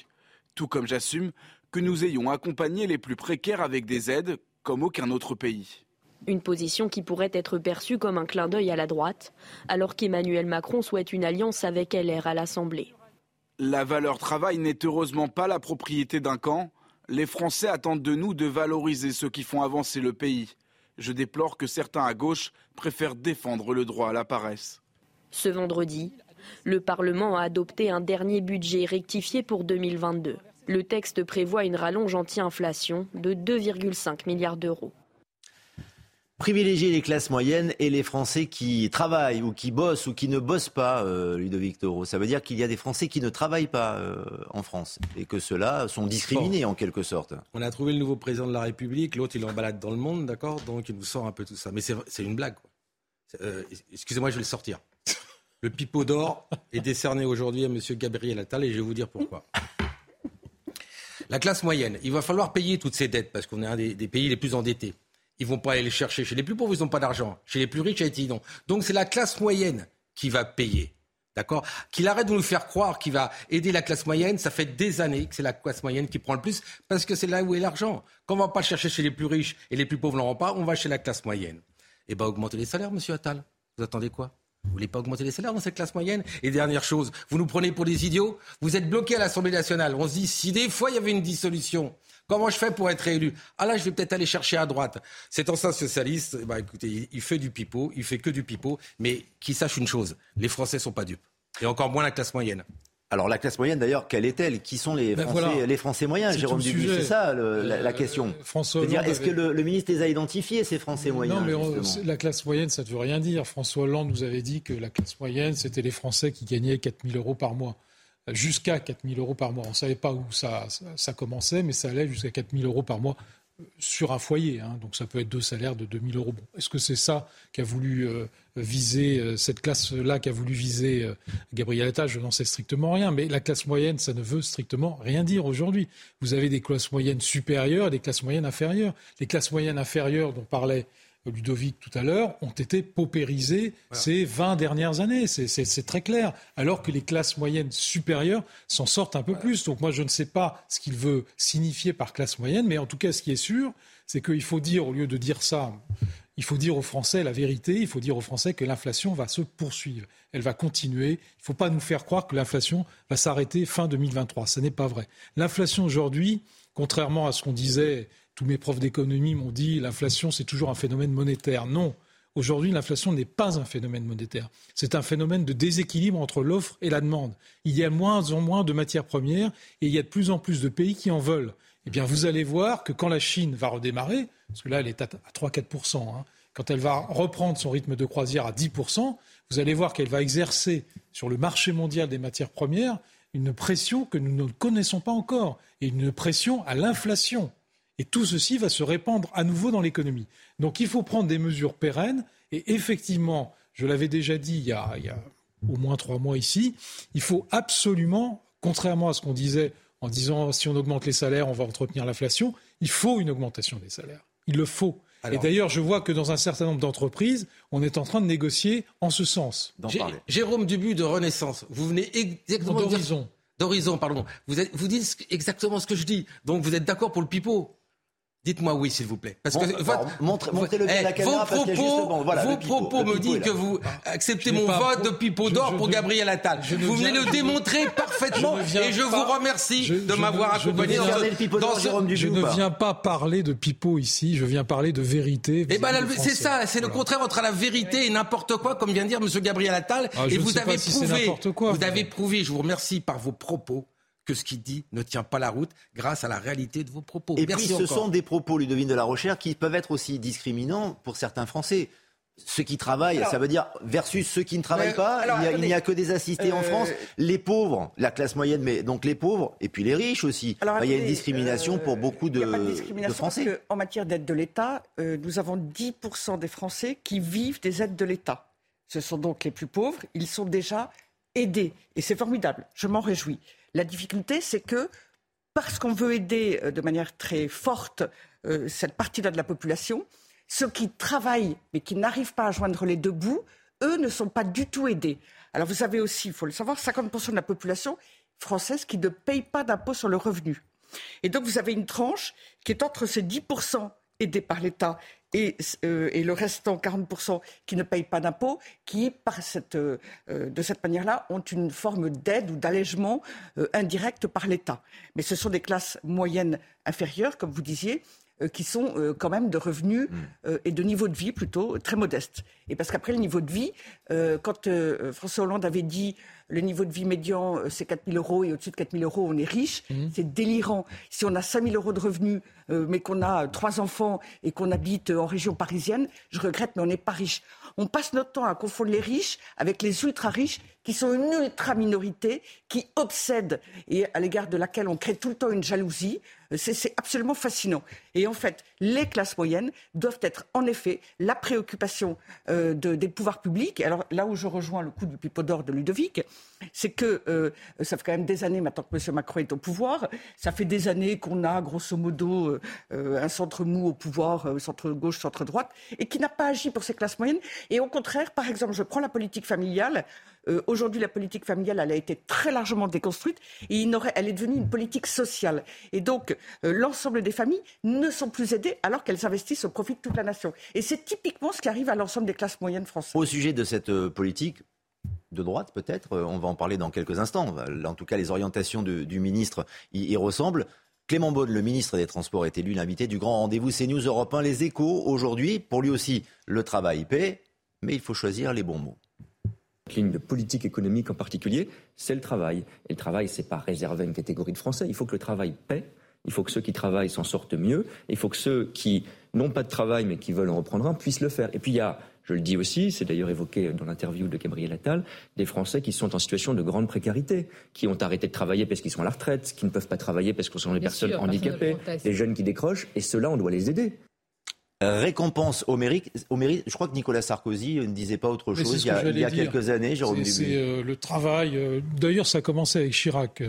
Tout comme j'assume que nous ayons accompagné les plus précaires avec des aides comme aucun autre pays. Une position qui pourrait être perçue comme un clin d'œil à la droite, alors qu'Emmanuel Macron souhaite une alliance avec LR à l'Assemblée. La valeur travail n'est heureusement pas la propriété d'un camp. Les Français attendent de nous de valoriser ceux qui font avancer le pays. Je déplore que certains à gauche préfèrent défendre le droit à la paresse. Ce vendredi, le Parlement a adopté un dernier budget rectifié pour 2022. Le texte prévoit une rallonge anti-inflation de 2,5 milliards d'euros. Privilégier les classes moyennes et les Français qui travaillent ou qui bossent ou qui ne bossent pas, euh, Ludovic Toro. Ça veut dire qu'il y a des Français qui ne travaillent pas euh, en France et que ceux-là sont discriminés en quelque sorte. On a trouvé le nouveau président de la République, l'autre il en balade dans le monde, d'accord? Donc il nous sort un peu tout ça. Mais c'est une blague. Euh, Excusez-moi, je vais le sortir. Le pipeau d'or est décerné aujourd'hui à M. Gabriel Attal et je vais vous dire pourquoi. La classe moyenne, il va falloir payer toutes ces dettes parce qu'on est un des, des pays les plus endettés. Ils vont pas aller les chercher chez les plus pauvres, ils n'ont pas d'argent. Chez les plus riches, ils non. Donc c'est la classe moyenne qui va payer. D'accord? Qu'il arrête de nous faire croire qu'il va aider la classe moyenne. Ça fait des années que c'est la classe moyenne qui prend le plus parce que c'est là où est l'argent. Quand on va pas chercher chez les plus riches et les plus pauvres n'auront pas, on va chez la classe moyenne. Eh bien, augmenter les salaires, monsieur Attal. Vous attendez quoi? Vous voulez pas augmenter les salaires dans cette classe moyenne? Et dernière chose, vous nous prenez pour des idiots? Vous êtes bloqués à l'Assemblée nationale. On se dit, si des fois il y avait une dissolution, comment je fais pour être élu Ah là, je vais peut-être aller chercher à droite. Cet ancien socialiste, bah, écoutez, il fait du pipeau, il fait que du pipeau, mais qu'il sache une chose, les Français sont pas dupes. Et encore moins la classe moyenne. Alors la classe moyenne d'ailleurs, quelle est-elle? Qui sont les Français, ben voilà. les Français moyens, Jérôme Dubuis C'est ça le, la, la, question. Euh, François est-ce que le, le, ministre les a identifiés, ces Français moyens Non, mais on, la classe moyenne, ça ne veut rien dire. François Hollande nous avait dit que la classe moyenne, c'était les Français qui gagnaient 4 000 euros par mois. Jusqu'à 4 000 euros par mois. On ne savait pas où ça, ça, ça, commençait, mais ça allait jusqu'à 4 000 euros par mois sur un foyer. Hein, donc ça peut être deux salaires de 2 000 euros. Est-ce que c'est ça qu'a voulu euh, viser, euh, cette classe-là qu'a voulu viser euh, Gabriel Attal? Je n'en sais strictement rien. Mais la classe moyenne, ça ne veut strictement rien dire aujourd'hui. Vous avez des classes moyennes supérieures et des classes moyennes inférieures. Les classes moyennes inférieures dont parlait Ludovic tout à l'heure, ont été paupérisées voilà. ces 20 dernières années. C'est très clair. Alors que les classes moyennes supérieures s'en sortent un peu voilà. plus. Donc moi, je ne sais pas ce qu'il veut signifier par classe moyenne, mais en tout cas, ce qui est sûr, c'est qu'il faut dire, au lieu de dire ça, il faut dire aux Français la vérité. Il faut dire aux Français que l'inflation va se poursuivre. Elle va continuer. Il ne faut pas nous faire croire que l'inflation va s'arrêter fin 2023. Ce n'est pas vrai. L'inflation aujourd'hui, contrairement à ce qu'on disait tous mes profs d'économie m'ont dit l'inflation, c'est toujours un phénomène monétaire. Non. Aujourd'hui, l'inflation n'est pas un phénomène monétaire. C'est un phénomène de déséquilibre entre l'offre et la demande. Il y a moins en moins de matières premières et il y a de plus en plus de pays qui en veulent. Eh bien, vous allez voir que quand la Chine va redémarrer, parce que là, elle est à 3-4%, hein, quand elle va reprendre son rythme de croisière à 10%, vous allez voir qu'elle va exercer sur le marché mondial des matières premières une pression que nous ne connaissons pas encore et une pression à l'inflation. Et tout ceci va se répandre à nouveau dans l'économie. Donc il faut prendre des mesures pérennes. Et effectivement, je l'avais déjà dit il y, a, il y, a, au moins trois mois ici, il faut absolument, contrairement à ce qu'on disait en disant si on augmente les salaires, on va entretenir l'inflation, il faut une augmentation des salaires. Il le faut. Alors, et d'ailleurs, je vois que dans un certain nombre d'entreprises, on est en train de négocier en ce sens. Jérôme Dubu de Renaissance, vous venez exactement d'Horizon. d'horizon, pardon. Vous, êtes, vous dites exactement ce que je dis. Donc vous êtes d'accord pour le pipeau? Dites-moi oui, s'il vous plaît. Parce que montrez, le bien à la caméra. Vos propos, voilà, vos propos me disent que vous acceptez mon vote de pipeau d'or pour Gabriel Attal. Vous venez le démontrer parfaitement et je vous remercie de m'avoir accompagné dans, dans ce... Je ne viens pas parler de pipeau ici, je viens parler de vérité. Eh ben, c'est ça, c'est le contraire entre la vérité et n'importe quoi, comme vient de dire M. Gabriel Attal. Ah, et vous avez prouvé, vous avez prouvé, je vous remercie par vos propos que ce qu'il dit ne tient pas la route grâce à la réalité de vos propos. Et puis ce sont des propos, Ludovine de la Rochère, qui peuvent être aussi discriminants pour certains Français. Ceux qui travaillent, ça veut dire versus ceux qui ne travaillent pas. il n'y a, que des assistés en euh, France. Les pauvres, la classe moyenne, mais donc les pauvres, et puis les riches aussi. il y a une discrimination pour beaucoup de, Français. en matière d'aide de l'État, euh, nous avons 10% des Français qui vivent des aides de l'État. Ce sont donc les plus pauvres. Ils sont déjà aidés. Et c'est formidable. Je m'en réjouis. La difficulté, c'est que parce qu'on veut aider euh, de manière très forte euh, cette partie-là de la population, ceux qui travaillent mais qui n'arrivent pas à joindre les deux bouts, eux ne sont pas du tout aidés. Alors vous savez aussi, il faut le savoir, 50% de la population française qui ne paye pas d'impôt sur le revenu. Et donc vous avez une tranche qui est entre ces 10% aidés par l'État euh, et, le restant 40% qui ne payent pas d'impôts, qui, par cette, euh, de cette manière-là, ont une forme d'aide ou d'allègement euh, indirect par l'État. Mais ce sont des classes moyennes inférieures, comme vous disiez, qui sont quand même de revenus mmh. et de niveau de vie plutôt très modestes. Et parce qu'après le niveau de vie, quand François Hollande avait dit le niveau de vie médian, euh, c'est 4 000 euros et au-dessus de 4 000 euros, on est riche. Mmh. C'est délirant. Si on a 5 000 euros de revenus, euh, mais qu'on a trois enfants et qu'on habite en région parisienne, je regrette, mais on n'est pas riche. On passe notre temps à confondre les riches avec les ultra-riches, qui sont une ultra-minorité, qui obsèdent et à l'égard de laquelle on crée tout le temps une jalousie. Euh, c'est absolument fascinant. Et en fait, les classes moyennes doivent être en effet la préoccupation des pouvoirs publics. Alors là où je rejoins le coup du pipeau d'or de Ludovic, c'est que euh, ça fait quand même des années maintenant que M. Macron est au pouvoir. Ça fait des années qu'on a, grosso modo, euh, euh, un centre mou au pouvoir, centre gauche, centre droite, et qui n'a pas agi pour ces classes moyennes. Et au contraire, par exemple, je prends la politique familiale. Aujourd'hui, la politique familiale, a été très largement déconstruite et elle est devenue une politique sociale. Et donc, l'ensemble des familles ne sont plus aidées alors qu'elles investissent au profit de toute la nation. Et c'est typiquement ce qui arrive à l'ensemble des classes moyennes françaises. Au sujet de cette politique, de droite peut-être, euh, on va en parler dans quelques instants. En tout cas, les orientations du ministre y, ressemblent. Clément Beaune, le ministre des Transports, est élu l'invité du grand rendez-vous CNews Europe 1, Les Échos, aujourd'hui. Pour lui aussi, le travail paie, mais il faut choisir les bons mots. La ligne de politique économique en particulier, c'est le travail. Et le travail, c'est pas réservé à une catégorie de Français. Il faut que le travail paie. Il faut que ceux qui travaillent s'en sortent mieux. Il faut que ceux qui n'ont pas de travail mais qui veulent en reprendre un puissent le faire. Et puis il y a je le dis aussi, c'est d'ailleurs évoqué dans l'interview de Gabriel Attal, des Français qui sont en situation de grande précarité, qui ont arrêté de travailler parce qu'ils sont à la retraite, qui ne peuvent pas travailler parce qu'ils sont des personnes handicapées, des jeunes qui décrochent, et ceux-là, on doit les aider récompense au mérite, au mérite. Je crois que Nicolas Sarkozy ne disait pas autre chose il y a, quelques années, Jérôme C'est euh, le travail. Euh, d'ailleurs, ça a commencé avec Chirac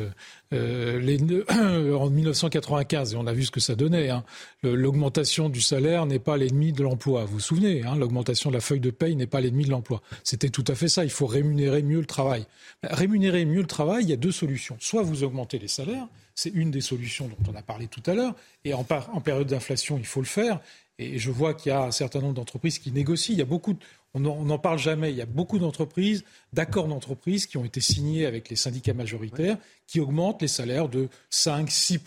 euh, les, *clears throat* en 1995 et on a vu ce que ça donnait. Hein. L'augmentation du salaire n'est pas l'ennemi de l'emploi. Vous vous souvenez, hein, l'augmentation de la feuille de paye n'est pas l'ennemi de l'emploi. C'était tout à fait ça. Il faut rémunérer mieux le travail. Rémunérer mieux le travail, il y a deux solutions. Soit vous augmentez les salaires, c'est une des solutions dont on a parlé tout à l'heure. Et en, période d'inflation, il faut le faire. Et je vois qu'il y a un certain nombre d'entreprises qui négocient. Il y a beaucoup, on n'en parle jamais, il y a beaucoup d'entreprises, d'accords d'entreprise qui ont été signés avec les syndicats majoritaires, qui augmentent les salaires de 5, 6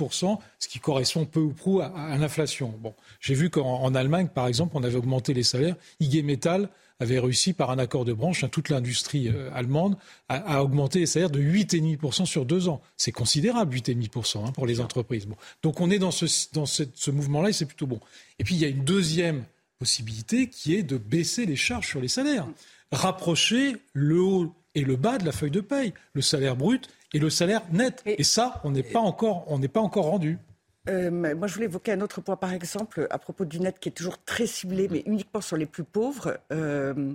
ce qui correspond peu ou prou à, l'inflation. Bon, j'ai vu qu'en Allemagne, par exemple, on avait augmenté les salaires. IG Metall avait réussi par un accord de branche, hein, toute l'industrie euh, allemande, à, augmenter les salaires de 8,5% sur deux ans. C'est considérable, 8,5% hein, pour les entreprises. Bon. Donc on est dans ce, dans ce mouvement-là et c'est plutôt bon. Et puis il y a une deuxième possibilité qui est de baisser les charges sur les salaires. Rapprocher le haut et le bas de la feuille de paye, le salaire brut et le salaire net. Et, ça, on n'est pas encore, on n'est pas encore rendu. Euh, moi, je voulais évoquer un autre point, par exemple, à propos du net qui est toujours très ciblé, mais uniquement sur les plus pauvres, euh,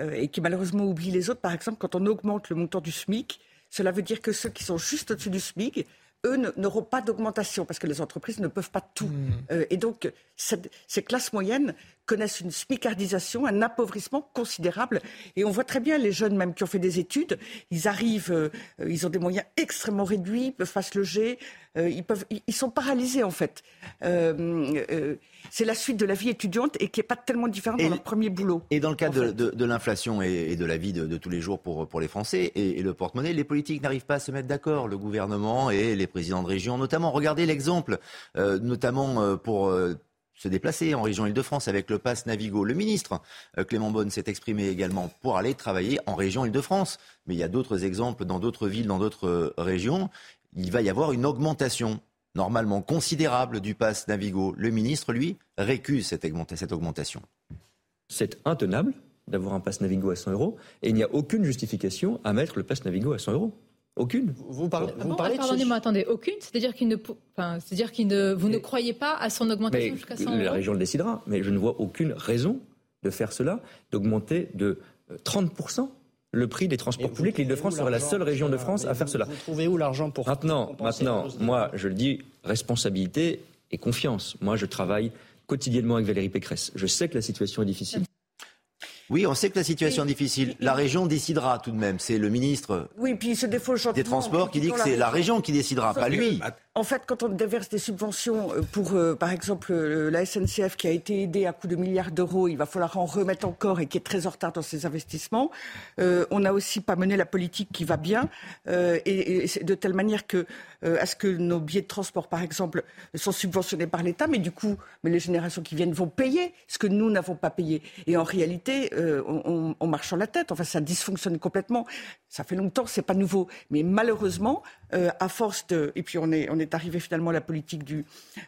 euh, et qui malheureusement oublie les autres. Par exemple, quand on augmente le montant du SMIC, cela veut dire que ceux qui sont juste au-dessus du SMIC, eux n'auront pas d'augmentation parce que les entreprises ne peuvent pas tout. Hmm. et donc, ces classes moyennes connaissent une smicardisation, un appauvrissement considérable. Et on voit très bien les jeunes même qui ont fait des études, ils arrivent, euh, ils ont des moyens extrêmement réduits, ils peuvent pas se loger, euh, ils, peuvent, ils sont paralysés en fait. Euh, euh, c'est la suite de la vie étudiante et qui n'est pas tellement différente dans le- leur premier boulot. Et dans le cadre de, fait. de- de l'inflation et, et de la vie de, de tous les jours pour, pour les Français et, et le porte-monnaie, les politiques n'arrivent pas à se mettre d'accord, le gouvernement et les présidents de région notamment. Regardez l'exemple, euh, notamment euh, pour euh, se déplacer en région Île-de-France avec le pass Navigo. Le ministre euh, Clément Beaune s'est exprimé également pour aller travailler en région Île-de-France. Mais il y a d'autres exemples dans d'autres villes, dans d'autres euh, régions. Il va y avoir une augmentation normalement considérable du pass Navigo. Le ministre, lui, récuse cette augmentation. C'est intenable d'avoir un pass Navigo à 100 euros et il n'y a aucune justification à mettre le pass Navigo à 100 euros. Aucune. Vous parlez, Ah bon, Pardonnez-moi, attendez, aucune C'est-à-dire qu'il ne, enfin, c'est-à-dire qu'il ne, vous ne croyez pas à son augmentation jusqu'à 100 la euros région le décidera. Mais je ne vois aucune raison de faire cela, d'augmenter de euh, 30% le prix des transports vous publics. L'Île-de-France serait la seule région de France à faire Vous- cela. Vous trouvez où l'argent pour Maintenant, la maintenant, moi, je le dis, responsabilité et confiance. Moi, je travaille quotidiennement avec Valérie Pécresse. Je sais que la situation est difficile. Oui, on sait que la situation est difficile. La région décidera tout de même. C'est le ministre Oui, puis il se défaut gentiment des Transports qui dit que c'est la région qui décidera, pas lui. En fait, quand on déverse des subventions euh, pour, euh, par exemple, euh, la SNCF qui a été aidée à coût de milliards d'euros, il va falloir en remettre encore et qui est très en retard dans ses investissements. On n'a aussi pas mené la politique qui va bien, et, de telle manière que à ce que nos billets de transport, par exemple, sont subventionnés par l'État, mais du coup, mais les générations qui viennent vont payer ce que nous n'avons pas payé. Et en réalité, on, on- on marche sur la tête. Enfin, ça dysfonctionne complètement. Ça fait longtemps, c'est pas nouveau. Mais malheureusement, euh, à force de, et puis on est, on est arrivé finalement à la politique du,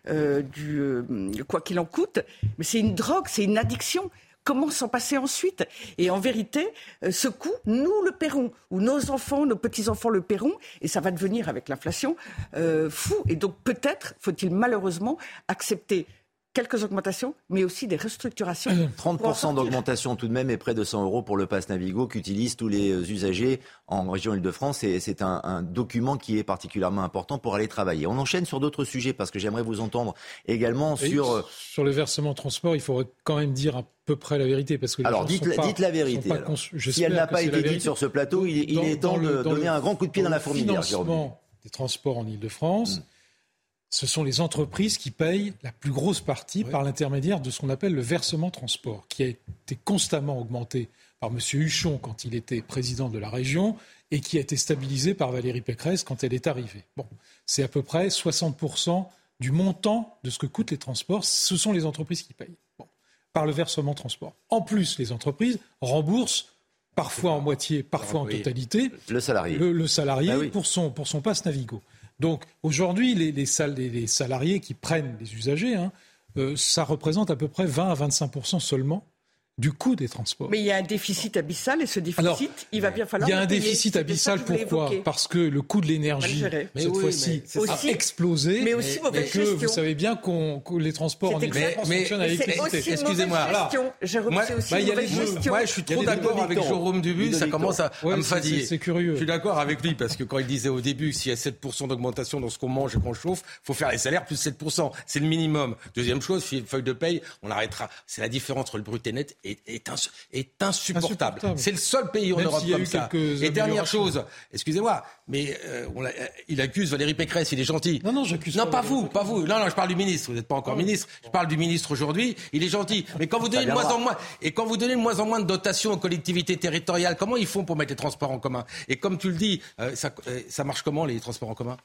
euh, du euh, quoi qu'il en coûte. Mais c'est une drogue, c'est une addiction. Comment s'en passer ensuite? Et en vérité, euh, ce coût, nous le paierons, ou nos enfants, nos petits-enfants le paieront, et ça va devenir, avec l'inflation, euh, fou. Et donc peut-être faut-il malheureusement accepter quelques augmentations, mais aussi des restructurations. pour en 30% sortir. d'augmentation tout de même et près de 100 euros pour le pass Navigo qu'utilisent tous les euh, usagers en région Île-de-France. Et c'est un, un document qui est particulièrement important pour aller travailler. On enchaîne sur d'autres sujets parce que j'aimerais vous entendre également Et sur... euh, sur le versement transport, il faudrait quand même dire à peu près la vérité. Parce que les Alors gens dites, sont la- pas- dites la sont vérité. alors. Si elle n'a pas été dite sur ce plateau, il, est temps le- de donner le- un grand coup de pied dans, la fourmilière. Financement des transports en Ile-de-France, ce sont les entreprises qui payent la plus grosse partie par l'intermédiaire de ce qu'on appelle le versement transport, qui a été constamment augmenté par M. Huchon quand il était président de la région et qui a été stabilisé par Valérie Pécresse quand elle est arrivée. Bon, c'est à peu près 60% du montant de ce que coûtent les transports, ce sont les entreprises qui payent. Bon, par le versement transport. En plus, les entreprises remboursent parfois en moitié, parfois en totalité, Le salarié. le, le salarié Ah oui. pour, son, pour son passe Navigo. Donc aujourd'hui, les, les, sal- les- les salariés qui prennent les usagers, hein, euh, ça représente à peu près 20 à 25% seulement du coût des transports. Mais il y a un déficit abyssal et ce déficit, Alors, il va bien falloir. Il y a un payer. déficit abyssal, pourquoi? évoquer. Parce que le coût de l'énergie, cette Mais oui, fois-ci, mais a explosé. Mais aussi et que gestion. vous savez bien qu'on, que les transports en Ile-de-France exact. fonctionnent à Mais l'électricité. Excusez-moi. Moi, bah. Moi, je suis trop d'accord avec. Jérôme Dubu. Ludovic Ça commence à, me fatiguer. c'est curieux. Je suis d'accord avec lui parce que quand il disait au début s'il y a 7% d'augmentation dans ce qu'on mange et qu'on chauffe, faut faire les salaires plus 7%. C'est le minimum. Deuxième chose, feuille de paye, on arrêtera. C'est la différence entre le brut et net est, est, ins- est insupportable. C'est le seul pays en Même Europe comme ça. Et dernière chose, excusez-moi, mais euh, on euh, il accuse Valérie Pécresse, il est gentil. Non, non, j'accuse Non, pas vous, pas vous. Non, non, je parle du ministre. Vous n'êtes pas encore ministre. Je parle du ministre aujourd'hui. Il est gentil. *laughs* Mais quand vous donnez de moins en moins, et quand vous donnez de moins en moins de dotations aux collectivités territoriales, comment ils font pour mettre les transports en commun? Et comme tu le dis, euh, ça, euh, ça marche comment les transports en commun?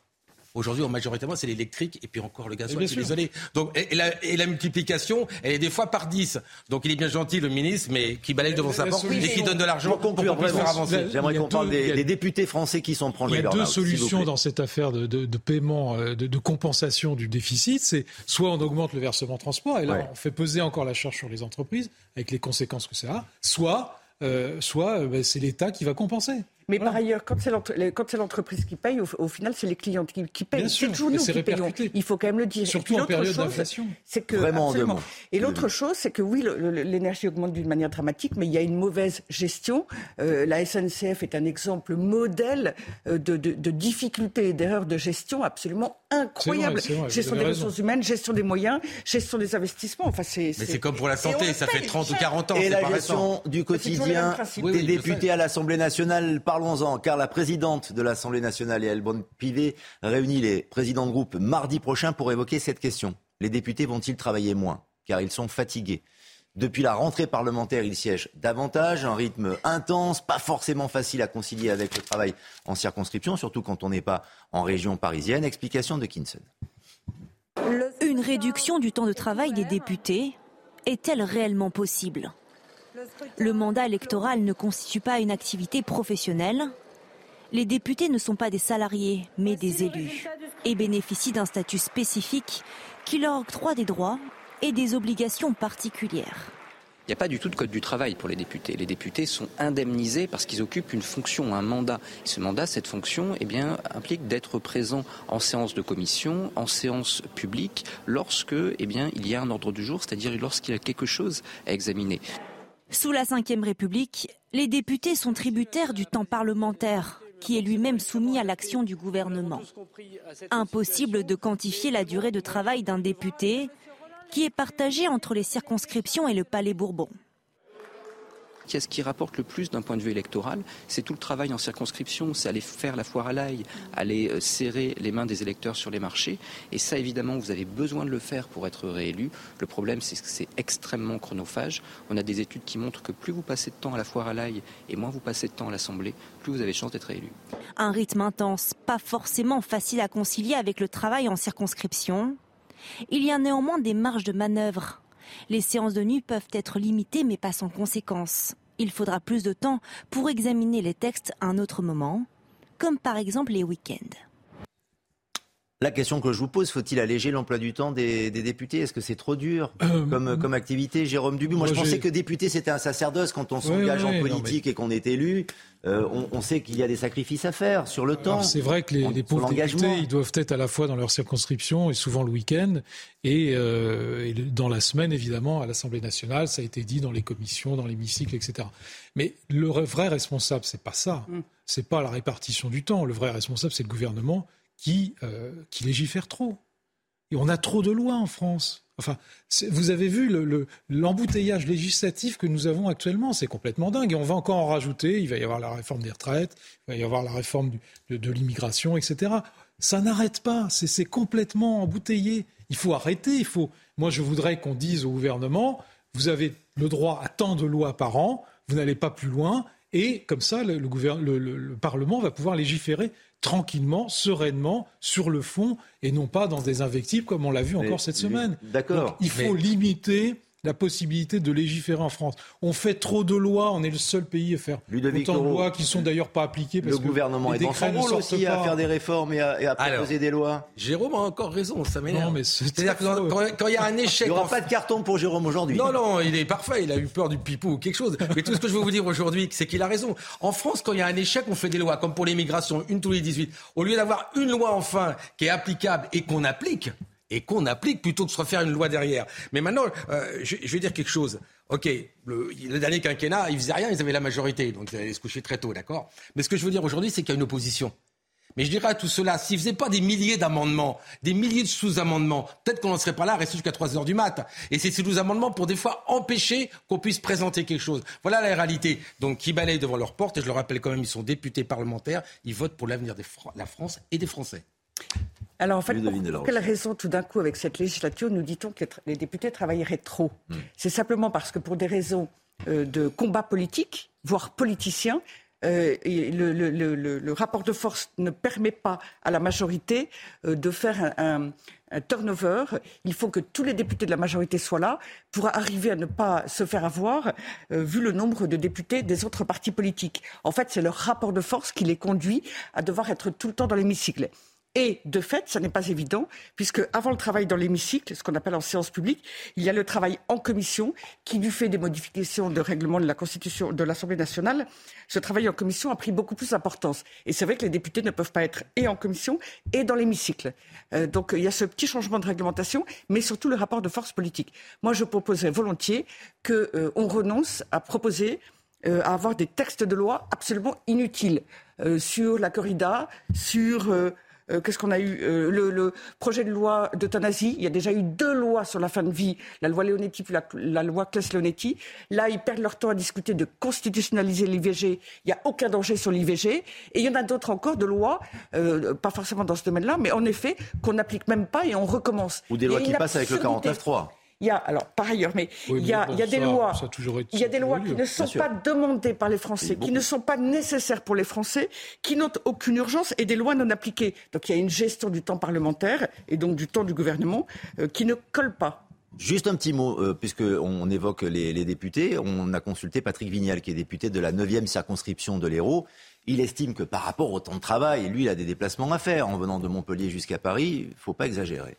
Aujourd'hui, en majoritairement, c'est l'électrique et puis encore le gasoil. désolé. Donc, et, et la, et la multiplication, elle est des fois par 10. Donc, il est bien gentil, le ministre, mais qui balaye devant sa porte et qui donne de l'argent Pour qu'on puisse faire avancer. j'aimerais qu'on parle des, a- des députés français qui sont prendre Il y le a deux solutions dans cette affaire de, de- de paiement, euh, de, de compensation du déficit. C'est soit on augmente le versement transport, et là Ouais. on fait peser encore la charge sur les entreprises, avec les conséquences que ça a, soit, euh, soit euh, ben, c'est l'État qui va compenser. Mais par ailleurs, quand c'est l'entreprise qui paye, au, au final, c'est les clients qui, qui payent. Bien C'est sûr, toujours nous qui payons. Il faut quand même le dire. Et Surtout en l'autre période chose, d'inflation. C'est que Vraiment absolument. Et l'autre chose, c'est que oui, l'énergie augmente d'une manière dramatique, mais il y a une mauvaise gestion. Euh, la SNCF est un exemple modèle euh, de, de, de difficultés et d'erreurs de gestion absolument incroyable. Vrai, vrai, gestion des ressources humaines, gestion des moyens, gestion des investissements. Enfin, c'est. Mais c'est comme pour la santé, ça fait 30 ou 40 ans. Et c'est la pas gestion récent. du quotidien des Oui, oui, je députés à l'Assemblée nationale, parlons-en, car la présidente de l'Assemblée nationale, Yael Bonne-Pivet, réunit les présidents de groupe mardi prochain pour évoquer cette question. Les députés vont-ils travailler moins? Car ils sont fatigués. Depuis la rentrée parlementaire, ils siègent davantage, un rythme intense, pas forcément facile à concilier avec le travail en circonscription, surtout quand on n'est pas en région parisienne. Explication de Kinson. Une réduction du temps de travail des députés est-elle réellement possible? Le mandat électoral ne constitue pas une activité professionnelle. Les députés ne sont pas des salariés, mais des élus, et bénéficient d'un statut spécifique qui leur octroie des droits et des obligations particulières. Il n'y a pas du tout de code du travail pour les députés. Les députés sont indemnisés parce qu'ils occupent une fonction, un mandat. Et ce mandat, cette fonction, eh bien, implique d'être présent en séance de commission, en séance publique, lorsque eh bien, il y a un ordre du jour, c'est-à-dire lorsqu'il y a quelque chose à examiner. Sous la Ve République, les députés sont tributaires du temps parlementaire, qui est lui-même soumis à l'action du gouvernement. Impossible de quantifier la durée de travail d'un député, qui est partagée entre les circonscriptions et le Palais Bourbon. Ce qui rapporte le plus d'un point de vue électoral, c'est tout le travail en circonscription, c'est aller faire la foire à l'ail, aller euh, serrer les mains des électeurs sur les marchés. Et ça, évidemment, vous avez besoin de le faire pour être réélu. Le problème, c'est que c'est extrêmement chronophage. On a des études qui montrent que plus vous passez de temps à la foire à l'ail et moins vous passez de temps à l'Assemblée, plus vous avez de chance d'être réélu. Un rythme intense, pas forcément facile à concilier avec le travail en circonscription. Il y a néanmoins des marges de manœuvre. Les séances de nuit peuvent être limitées mais pas sans conséquences. Il faudra plus de temps pour examiner les textes à un autre moment, comme par exemple les week-ends. La question que je vous pose, faut-il alléger l'emploi du temps des, des députés? Est-ce que c'est trop dur? Comme, comme activité Jérôme Dubu, moi, moi, je pensais que député c'était un sacerdoce quand on s'engage ouais, en non, politique et qu'on est élu. euh, on, on sait qu'il y a des sacrifices à faire sur le temps. C'est vrai que les, pauvres députés, ils doivent être à la fois dans leur circonscription et souvent le week-end et, euh, et dans la semaine, évidemment, à l'Assemblée nationale. Ça a été dit dans les commissions, dans l'hémicycle, etc. Mais le vrai responsable, c'est pas ça. C'est pas la répartition du temps. Le vrai responsable, c'est le gouvernement qui, euh, qui légifère trop. Et on a trop de lois en France. Enfin, vous avez vu le- le- l'embouteillage législatif que nous avons actuellement, c'est complètement dingue. Et on va encore en rajouter. Il va y avoir la réforme des retraites, il va y avoir la réforme de, de l'immigration, etc. Ça n'arrête pas. C'est complètement embouteillé. Il faut arrêter. Il faut. Moi, je voudrais qu'on dise au gouvernement vous avez le droit à tant de lois par an. Vous n'allez pas plus loin. Et comme ça, le, le Parlement va pouvoir légiférer tranquillement, sereinement, sur le fond, et non pas dans des invectives comme on l'a vu Mais- encore cette semaine. D'accord. Il faut Mais- limiter la possibilité de légiférer en France. On fait trop de lois, on est le seul pays à faire Ludovic autant de lois qui sont d'ailleurs pas appliquées parce Le que gouvernement les est dans décrets son ne rôle aussi à pas. faire des réformes et à, et à proposer Alors, des lois. Jérôme a encore raison, ça m'énerve. Non, mais c'est C'est-à-dire que quand- il y a un échec. Il n'y aura en- pas de carton pour Jérôme aujourd'hui. Non, non, il est parfait, il a eu peur du pipou ou quelque chose. Mais tout ce que je veux vous dire aujourd'hui, c'est qu'il a raison. En France, quand il y a un échec, on fait des lois, comme pour l'immigration, une tous les 18. Au lieu d'avoir une loi enfin qui est applicable et qu'on applique, et qu'on applique plutôt que de se refaire une loi derrière. Mais maintenant, euh, je, vais dire quelque chose. Ok, le, dernier quinquennat, ils faisaient rien, ils avaient la majorité, donc ils allaient se coucher très tôt, d'accord? Mais ce que je veux dire aujourd'hui, c'est qu'il y a une opposition. Mais je dirais à tout cela, s'ils faisaient pas des milliers d'amendements, des milliers de sous-amendements, peut-être qu'on n'en serait pas là rester jusqu'à 3 heures du mat. Et c'est ces sous-amendements pour des fois empêcher qu'on puisse présenter quelque chose. Voilà la réalité. Donc, qui balayent devant leur porte, et je le rappelle quand même, ils sont députés parlementaires, ils votent pour l'avenir de la France et des Français. Alors en fait, pour quelle raison tout d'un coup avec cette législature nous dit-on que les députés travailleraient trop Hmm. C'est simplement parce que pour des raisons euh, de combat politique, voire politicien, euh, et le, le- le- le- le rapport de force ne permet pas à la majorité euh, de faire un, un- un turnover. Il faut que tous les députés de la majorité soient là pour arriver à ne pas se faire avoir, euh, vu le nombre de députés des autres partis politiques. En fait, c'est leur rapport de force qui les conduit à devoir être tout le temps dans l'hémicycle. Et de fait, ça n'est pas évident, puisque avant le travail dans l'hémicycle, ce qu'on appelle en séance publique, il y a le travail en commission, qui du fait des modifications de règlement de la Constitution de l'Assemblée nationale, ce travail en commission a pris beaucoup plus d'importance. Et c'est vrai que les députés ne peuvent pas être et en commission et dans l'hémicycle. Euh, donc il y a ce petit changement de réglementation, mais surtout le rapport de force politique. Moi, je proposerais volontiers qu'on renonce à proposer euh, à avoir des textes de loi absolument inutiles euh, sur la corrida, sur euh, qu'est-ce qu'on a eu euh, le, projet de loi d'euthanasie. Il y a déjà eu deux lois sur la fin de vie, la loi Leonetti puis la, loi Claes-Leonetti. Là, ils perdent leur temps à discuter de constitutionnaliser l'IVG. Il n'y a aucun danger sur l'IVG. Et il y en a d'autres encore de lois, euh, pas forcément dans ce domaine-là, mais en effet, qu'on n'applique même pas et on recommence. Ou des lois qui passent avec le 49.3. Il y a, alors par ailleurs, mais, il, y a, il y a des lois, il y a des lois qui ne sont pas demandées par les Français, qui ne sont pas nécessaires pour les Français, qui n'ont aucune urgence et des lois non appliquées. Donc il y a une gestion du temps parlementaire et donc du temps du gouvernement euh, qui ne colle pas. Juste un petit mot, euh, puisqu'on évoque les, les, députés. On a consulté Patrick Vignal, qui est député de la 9e circonscription de l'Hérault. Il estime que par rapport au temps de travail, lui, il a des déplacements à faire en venant de Montpellier jusqu'à Paris. Il ne faut pas exagérer.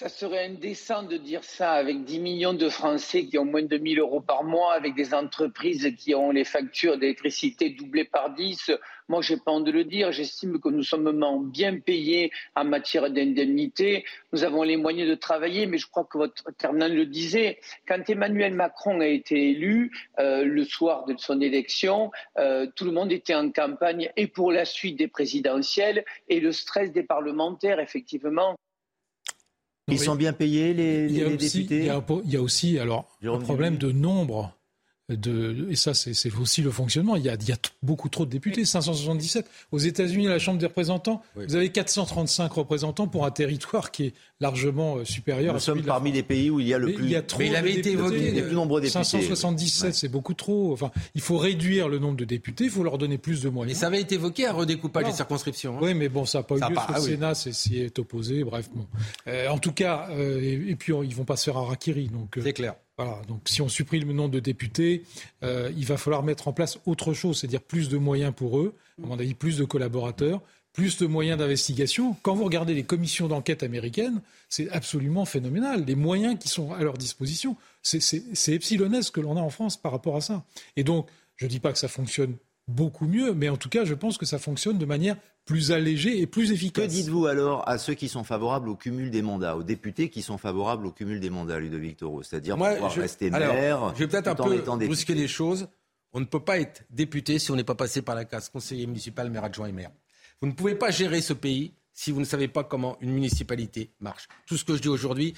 Ça serait indécent de dire ça avec 10 millions de Français qui ont moins de 1000 euros par mois, avec des entreprises qui ont les factures d'électricité doublées par 10. Moi, j'ai pas envie de le dire. J'estime que nous sommes bien payés en matière d'indemnité. Nous avons les moyens de travailler, mais je crois que votre Ternan le disait. Quand Emmanuel Macron a été élu, euh, le soir de son élection, euh, tout le monde était en campagne et pour la suite des présidentielles et le stress des parlementaires, effectivement. Ils sont bien payés, les, députés il y, a, aussi alors, un problème de nombre et ça c'est aussi le fonctionnement. Il y, a, beaucoup trop de députés, 577. Aux États-Unis, à la Chambre des représentants, vous avez 435 représentants pour un territoire qui est largement euh, supérieur. Nous sommes parmi les pays où il y a le plus. Il y a trop il avait été évoqué les plus nombreux députés. 577, c'est beaucoup trop. Enfin, il faut réduire le nombre de députés, il faut leur donner plus de moyens. Et ça avait été évoqué un redécoupage des circonscriptions. Hein. Oui, mais bon, ça n'a pas eu lieu. Pas... le Sénat s'y est opposé. Bref, bon. Euh, en tout cas, euh, et, puis ils vont pas se faire un rakiri. Donc. C'est clair. Voilà, donc si on supprime le nombre de députés, euh, il va falloir mettre en place autre chose, c'est-à-dire plus de moyens pour eux, à mon avis plus de collaborateurs, plus de moyens d'investigation. Quand vous regardez les commissions d'enquête américaines, c'est absolument phénoménal. Les moyens qui sont à leur disposition, c'est epsilonesque que l'on a en France par rapport à ça. Et donc, je ne dis pas que ça fonctionne beaucoup mieux, mais en tout cas, je pense que ça fonctionne de manière plus allégé et plus efficace. Que dites-vous alors à ceux qui sont favorables au cumul des mandats, aux députés qui sont favorables au cumul des mandats, Ludovic Toro C'est-à-dire pouvoir rester maire. Je vais peut-être un peu brusquer les choses. On ne peut pas être député si on n'est pas passé par la case conseiller municipal, maire adjoint et maire. Vous ne pouvez pas gérer ce pays si vous ne savez pas comment une municipalité marche. Tout ce que je dis aujourd'hui,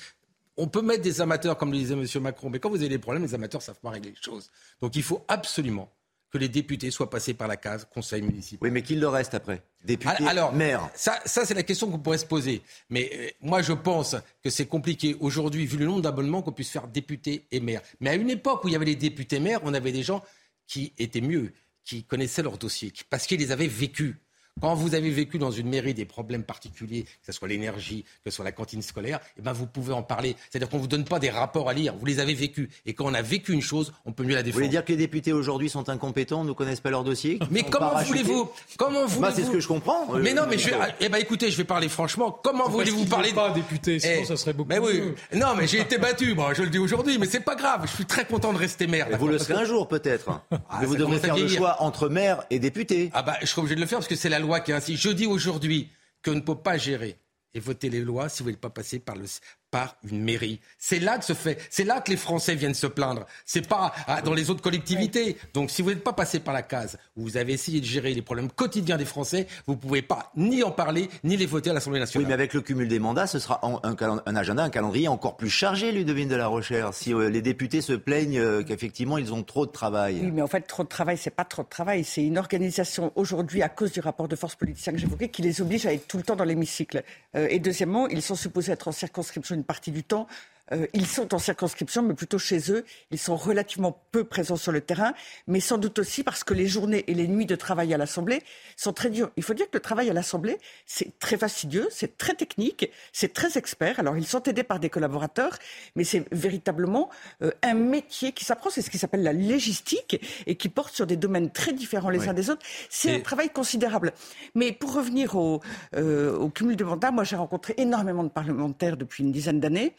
on peut mettre des amateurs, comme le disait M. Macron, mais quand vous avez des problèmes, les amateurs ne savent pas régler les choses. Donc il faut absolument que les députés soient passés par la case conseil municipal. Oui, mais qu'il le reste après Député, Alors, maire. Ça, ça c'est la question qu'on pourrait se poser. Mais euh, moi, je pense que c'est compliqué aujourd'hui, vu le nombre d'abonnements, qu'on puisse faire député et maire. Mais à une époque où il y avait les députés maires, on avait des gens qui étaient mieux, qui connaissaient leur dossier, parce qu'ils les avaient vécus. Quand vous avez vécu dans une mairie des problèmes particuliers, que ce soit l'énergie, que ce soit la cantine scolaire, eh ben vous pouvez en parler. C'est-à-dire qu'on ne vous donne pas des rapports à lire, vous les avez vécus. Et quand on a vécu une chose, on peut mieux la défendre. Vous voulez dire que les députés aujourd'hui sont incompétents, ne connaissent pas leur dossier Mais comment voulez-vous Comment voulez-vous bah, C'est ce que je comprends. Mais non, mais je eh ben écoutez, je vais parler franchement. Comment voulez-vous parler pas député, sinon eh, ça serait beaucoup. Mais oui. Non, mais j'ai été battu, moi, je le dis aujourd'hui, mais c'est pas grave. Je suis très content de rester maire. vous le serez un jour peut-être. Ah, mais vous devrez faire le choix entre maire et député. Ah bah je serai obligé de le faire parce que c'est la loi qui est ainsi. Je dis aujourd'hui qu'on ne peut pas gérer et voter les lois si vous n'êtes pas passé par le, par une mairie. C'est là que se fait, c'est là que les Français viennent se plaindre. C'est pas ah, dans les autres collectivités. Donc, si vous n'êtes pas passé par la case où vous avez essayé de gérer les problèmes quotidiens des Français, vous pouvez pas ni en parler ni les voter à l'Assemblée nationale. Oui, mais avec le cumul des mandats, ce sera un, agenda, un calendrier encore plus chargé, Ludovine de la Rochère. Si euh, les députés se plaignent euh, qu'effectivement ils ont trop de travail. Oui, mais en fait, trop de travail, c'est pas trop de travail, c'est une organisation aujourd'hui à cause du rapport de force politicien que j'évoquais qui les oblige à être tout le temps dans l'hémicycle. Euh, et deuxièmement, ils sont supposés être en circonscription partie du temps. Euh, ils sont en circonscription, mais plutôt chez eux. Ils sont relativement peu présents sur le terrain, mais sans doute aussi parce que les journées et les nuits de travail à l'Assemblée sont très dures. Il faut dire que le travail à l'Assemblée, c'est très fastidieux, c'est très technique, c'est très expert. Alors, ils sont aidés par des collaborateurs, mais c'est véritablement euh, un métier qui s'apprend. C'est ce qui s'appelle la légistique et qui porte sur des domaines très différents les uns des autres. C'est un travail considérable. Mais pour revenir au, euh, au cumul de mandats, moi, j'ai rencontré énormément de parlementaires depuis une dizaine d'années.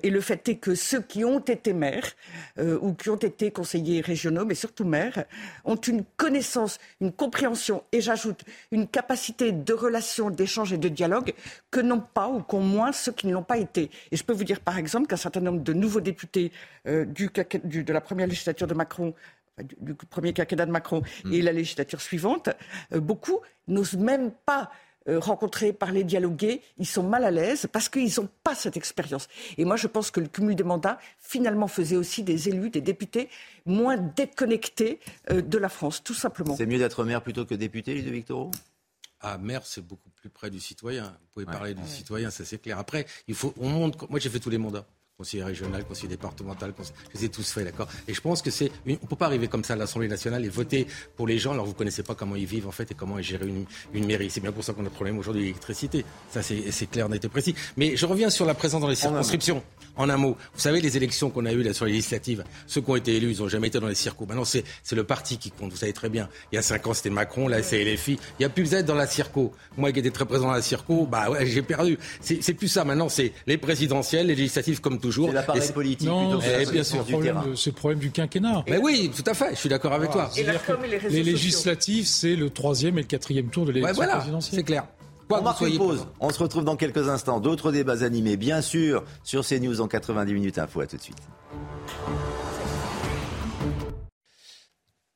Euh, et le fait est que ceux qui ont été maires euh, ou qui ont été conseillers régionaux, mais surtout maires, ont une connaissance, une compréhension et j'ajoute une capacité de relation, d'échange et de dialogue que n'ont pas ou qu'ont moins ceux qui ne l'ont pas été. Et je peux vous dire par exemple qu'un certain nombre de nouveaux députés euh, du, de la première législature de Macron du, premier quinquennat de Macron et la législature suivante, beaucoup n'osent même pas euh, rencontrer, parler, dialoguer, ils sont mal à l'aise parce qu'ils n'ont pas cette expérience. Et moi, je pense que le cumul des mandats, finalement, faisait aussi des élus, des députés moins déconnectés euh, de la France, tout simplement. C'est mieux d'être maire plutôt que député, Ludovic Toro ah, maire, c'est beaucoup plus près du citoyen. Vous pouvez parler du citoyen, ça c'est clair. Après, il faut, on monte. Moi, j'ai fait tous les mandats conseiller régional, conseiller départemental, je les ai tous faits, d'accord Et je pense que c'est. On ne peut pas arriver comme ça à l'Assemblée nationale et voter pour les gens alors vous ne connaissez pas comment ils vivent en fait et comment ils gèrent une, une mairie. C'est bien pour ça qu'on a le problème aujourd'hui d'électricité. Ça, c'est clair, net et précis. Mais je reviens sur la présence dans les circonscriptions. En un mot, vous savez, les élections qu'on a eues là sur les législatives, ceux qui ont été élus, ils n'ont jamais été dans les circos. Maintenant, c'est le parti qui compte, vous savez très bien. Il y a cinq ans, c'était Macron, là, c'est LFI. Il n'y a plus besoin dans la circo. Moi qui étais très présent dans la circo, bah ouais, j'ai perdu. C'est plus ça. Maintenant, c'est les présidentielles, les législatives comme toujours. C'est l'appareil politique non, eh, bien sûr. C'est le problème du quinquennat. Mais oui, tout à fait. Je suis d'accord avec toi. les, législatives, c'est le troisième et le quatrième tour de l'élection voilà, présidentielle. C'est clair. on marque une pause. On se retrouve dans quelques instants. D'autres débats animés, bien sûr, sur CNews en 90 minutes info. À tout de suite.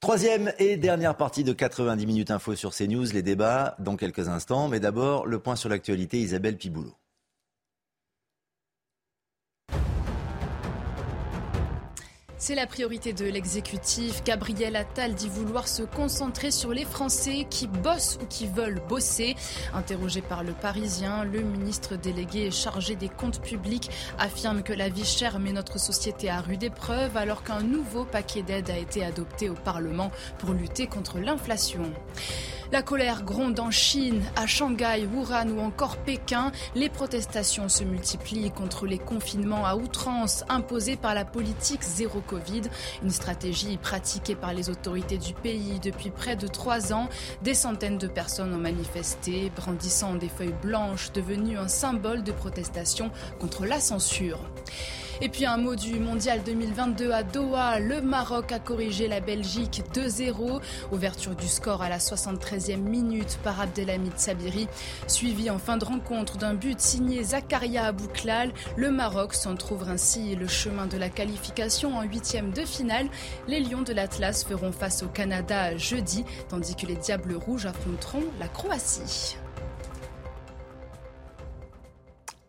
Troisième et dernière partie de 90 minutes info sur CNews, les débats dans quelques instants. Mais d'abord, le point sur l'actualité, Isabelle Piboulot. C'est la priorité de l'exécutif. Gabriel Attal dit vouloir se concentrer sur les Français qui bossent ou qui veulent bosser. Interrogé par le Parisien, le ministre délégué chargé des comptes publics affirme que la vie chère met notre société à rude épreuve alors qu'un nouveau paquet d'aide a été adopté au Parlement pour lutter contre l'inflation. La colère gronde en Chine, à Shanghai, Wuhan ou encore Pékin. Les protestations se multiplient contre les confinements à outrance imposés par la politique zéro Covid, une stratégie pratiquée par les autorités du pays depuis près de trois ans. Des centaines de personnes ont manifesté, brandissant des feuilles blanches devenues un symbole de protestation contre la censure. Et puis un mot du mondial 2022 à Doha. Le Maroc a corrigé la Belgique 2-0. Ouverture du score à la 73e minute par Abdelhamid Sabiri. Suivi en fin de rencontre d'un but signé Zakaria Abouklal. Le Maroc s'en trouve ainsi le chemin de la qualification en huitième de finale. Les Lions de l'Atlas feront face au Canada jeudi, tandis que les Diables Rouges affronteront la Croatie.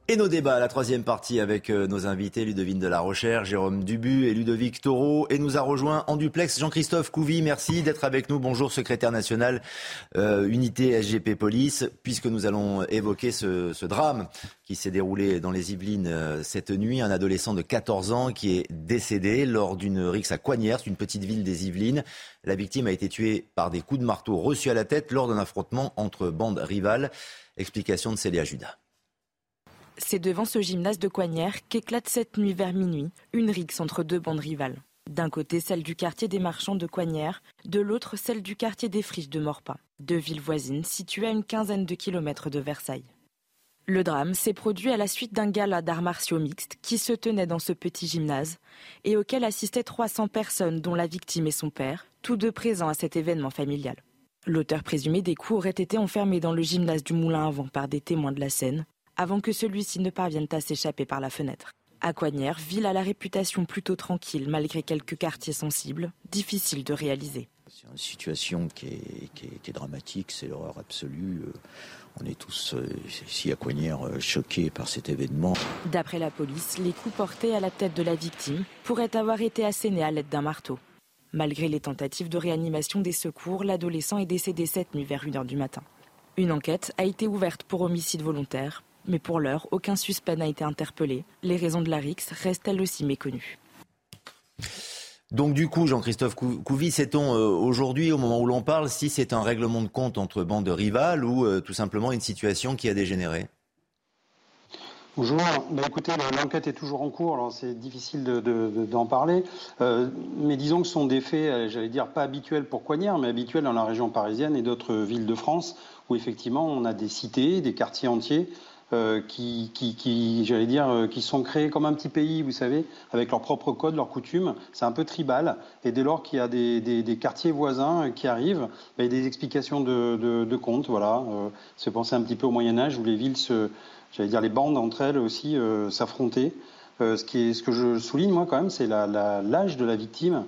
Et nos débats, la troisième partie avec euh, nos invités, Ludovine de la Rochère, Jérôme Dubu et Ludovic Taureau. Et nous a rejoint en duplex Jean-Christophe Couvi. Merci d'être avec nous. Bonjour, secrétaire national euh, unité SGP Police, puisque nous allons évoquer ce, drame qui s'est déroulé dans les Yvelines euh, cette nuit. Un adolescent de 14 ans qui est décédé lors d'une rixe à Coignères, une petite ville des Yvelines. La victime a été tuée par des coups de marteau reçus à la tête lors d'un affrontement entre bandes rivales. Explication de Célia Judas. C'est devant ce gymnase de Coignères qu'éclate cette nuit vers minuit une rixe entre deux bandes rivales. D'un côté celle du quartier des marchands de Coignères, de l'autre celle du quartier des friches de Morpas, deux villes voisines situées à une quinzaine de kilomètres de Versailles. Le drame s'est produit à la suite d'un gala d'arts martiaux mixtes qui se tenait dans ce petit gymnase et auquel assistaient 300 personnes dont la victime et son père, tous deux présents à cet événement familial. L'auteur présumé des coups aurait été enfermé dans le gymnase du Moulin à Vent par des témoins de la scène avant que celui-ci ne parvienne à s'échapper par la fenêtre. À ville à la réputation plutôt tranquille malgré quelques quartiers sensibles, difficile de réaliser. C'est une situation qui est, dramatique, c'est l'horreur absolue. Euh, on est tous euh, ici à Coignères euh, choqués par cet événement. D'après la police, les coups portés à la tête de la victime pourraient avoir été assénés à l'aide d'un marteau. Malgré les tentatives de réanimation des secours, l'adolescent est décédé cette nuit vers 1h du matin. Une enquête a été ouverte pour homicide volontaire mais pour l'heure, aucun suspect n'a été interpellé. Les raisons de la RIX restent elles aussi méconnues. Donc du coup, Jean-Christophe Couvi, sait-on euh, aujourd'hui, au moment où l'on parle, si c'est un règlement de compte entre bandes rivales ou euh, tout simplement une situation qui a dégénéré? Bonjour. Bah, écoutez, l'enquête est toujours en cours, alors c'est difficile d'en parler. Euh, mais disons que ce sont des faits, j'allais dire, pas habituels pour Coignard, mais habituels dans la région parisienne et d'autres villes de France, où effectivement on a des cités, des quartiers entiers euh, qui, j'allais dire, euh, qui sont créés comme un petit pays, vous savez, avec leurs propres codes, leurs coutumes. C'est un peu tribal. Et dès lors qu'il y a des, quartiers voisins qui arrivent, ben, il y a des explications de, de, comptes. Voilà. Euh, se penser un petit peu au Moyen Âge où les villes, j'allais dire, les bandes entre elles aussi s'affrontaient. ce, que je souligne moi quand même, c'est l'âge de la victime.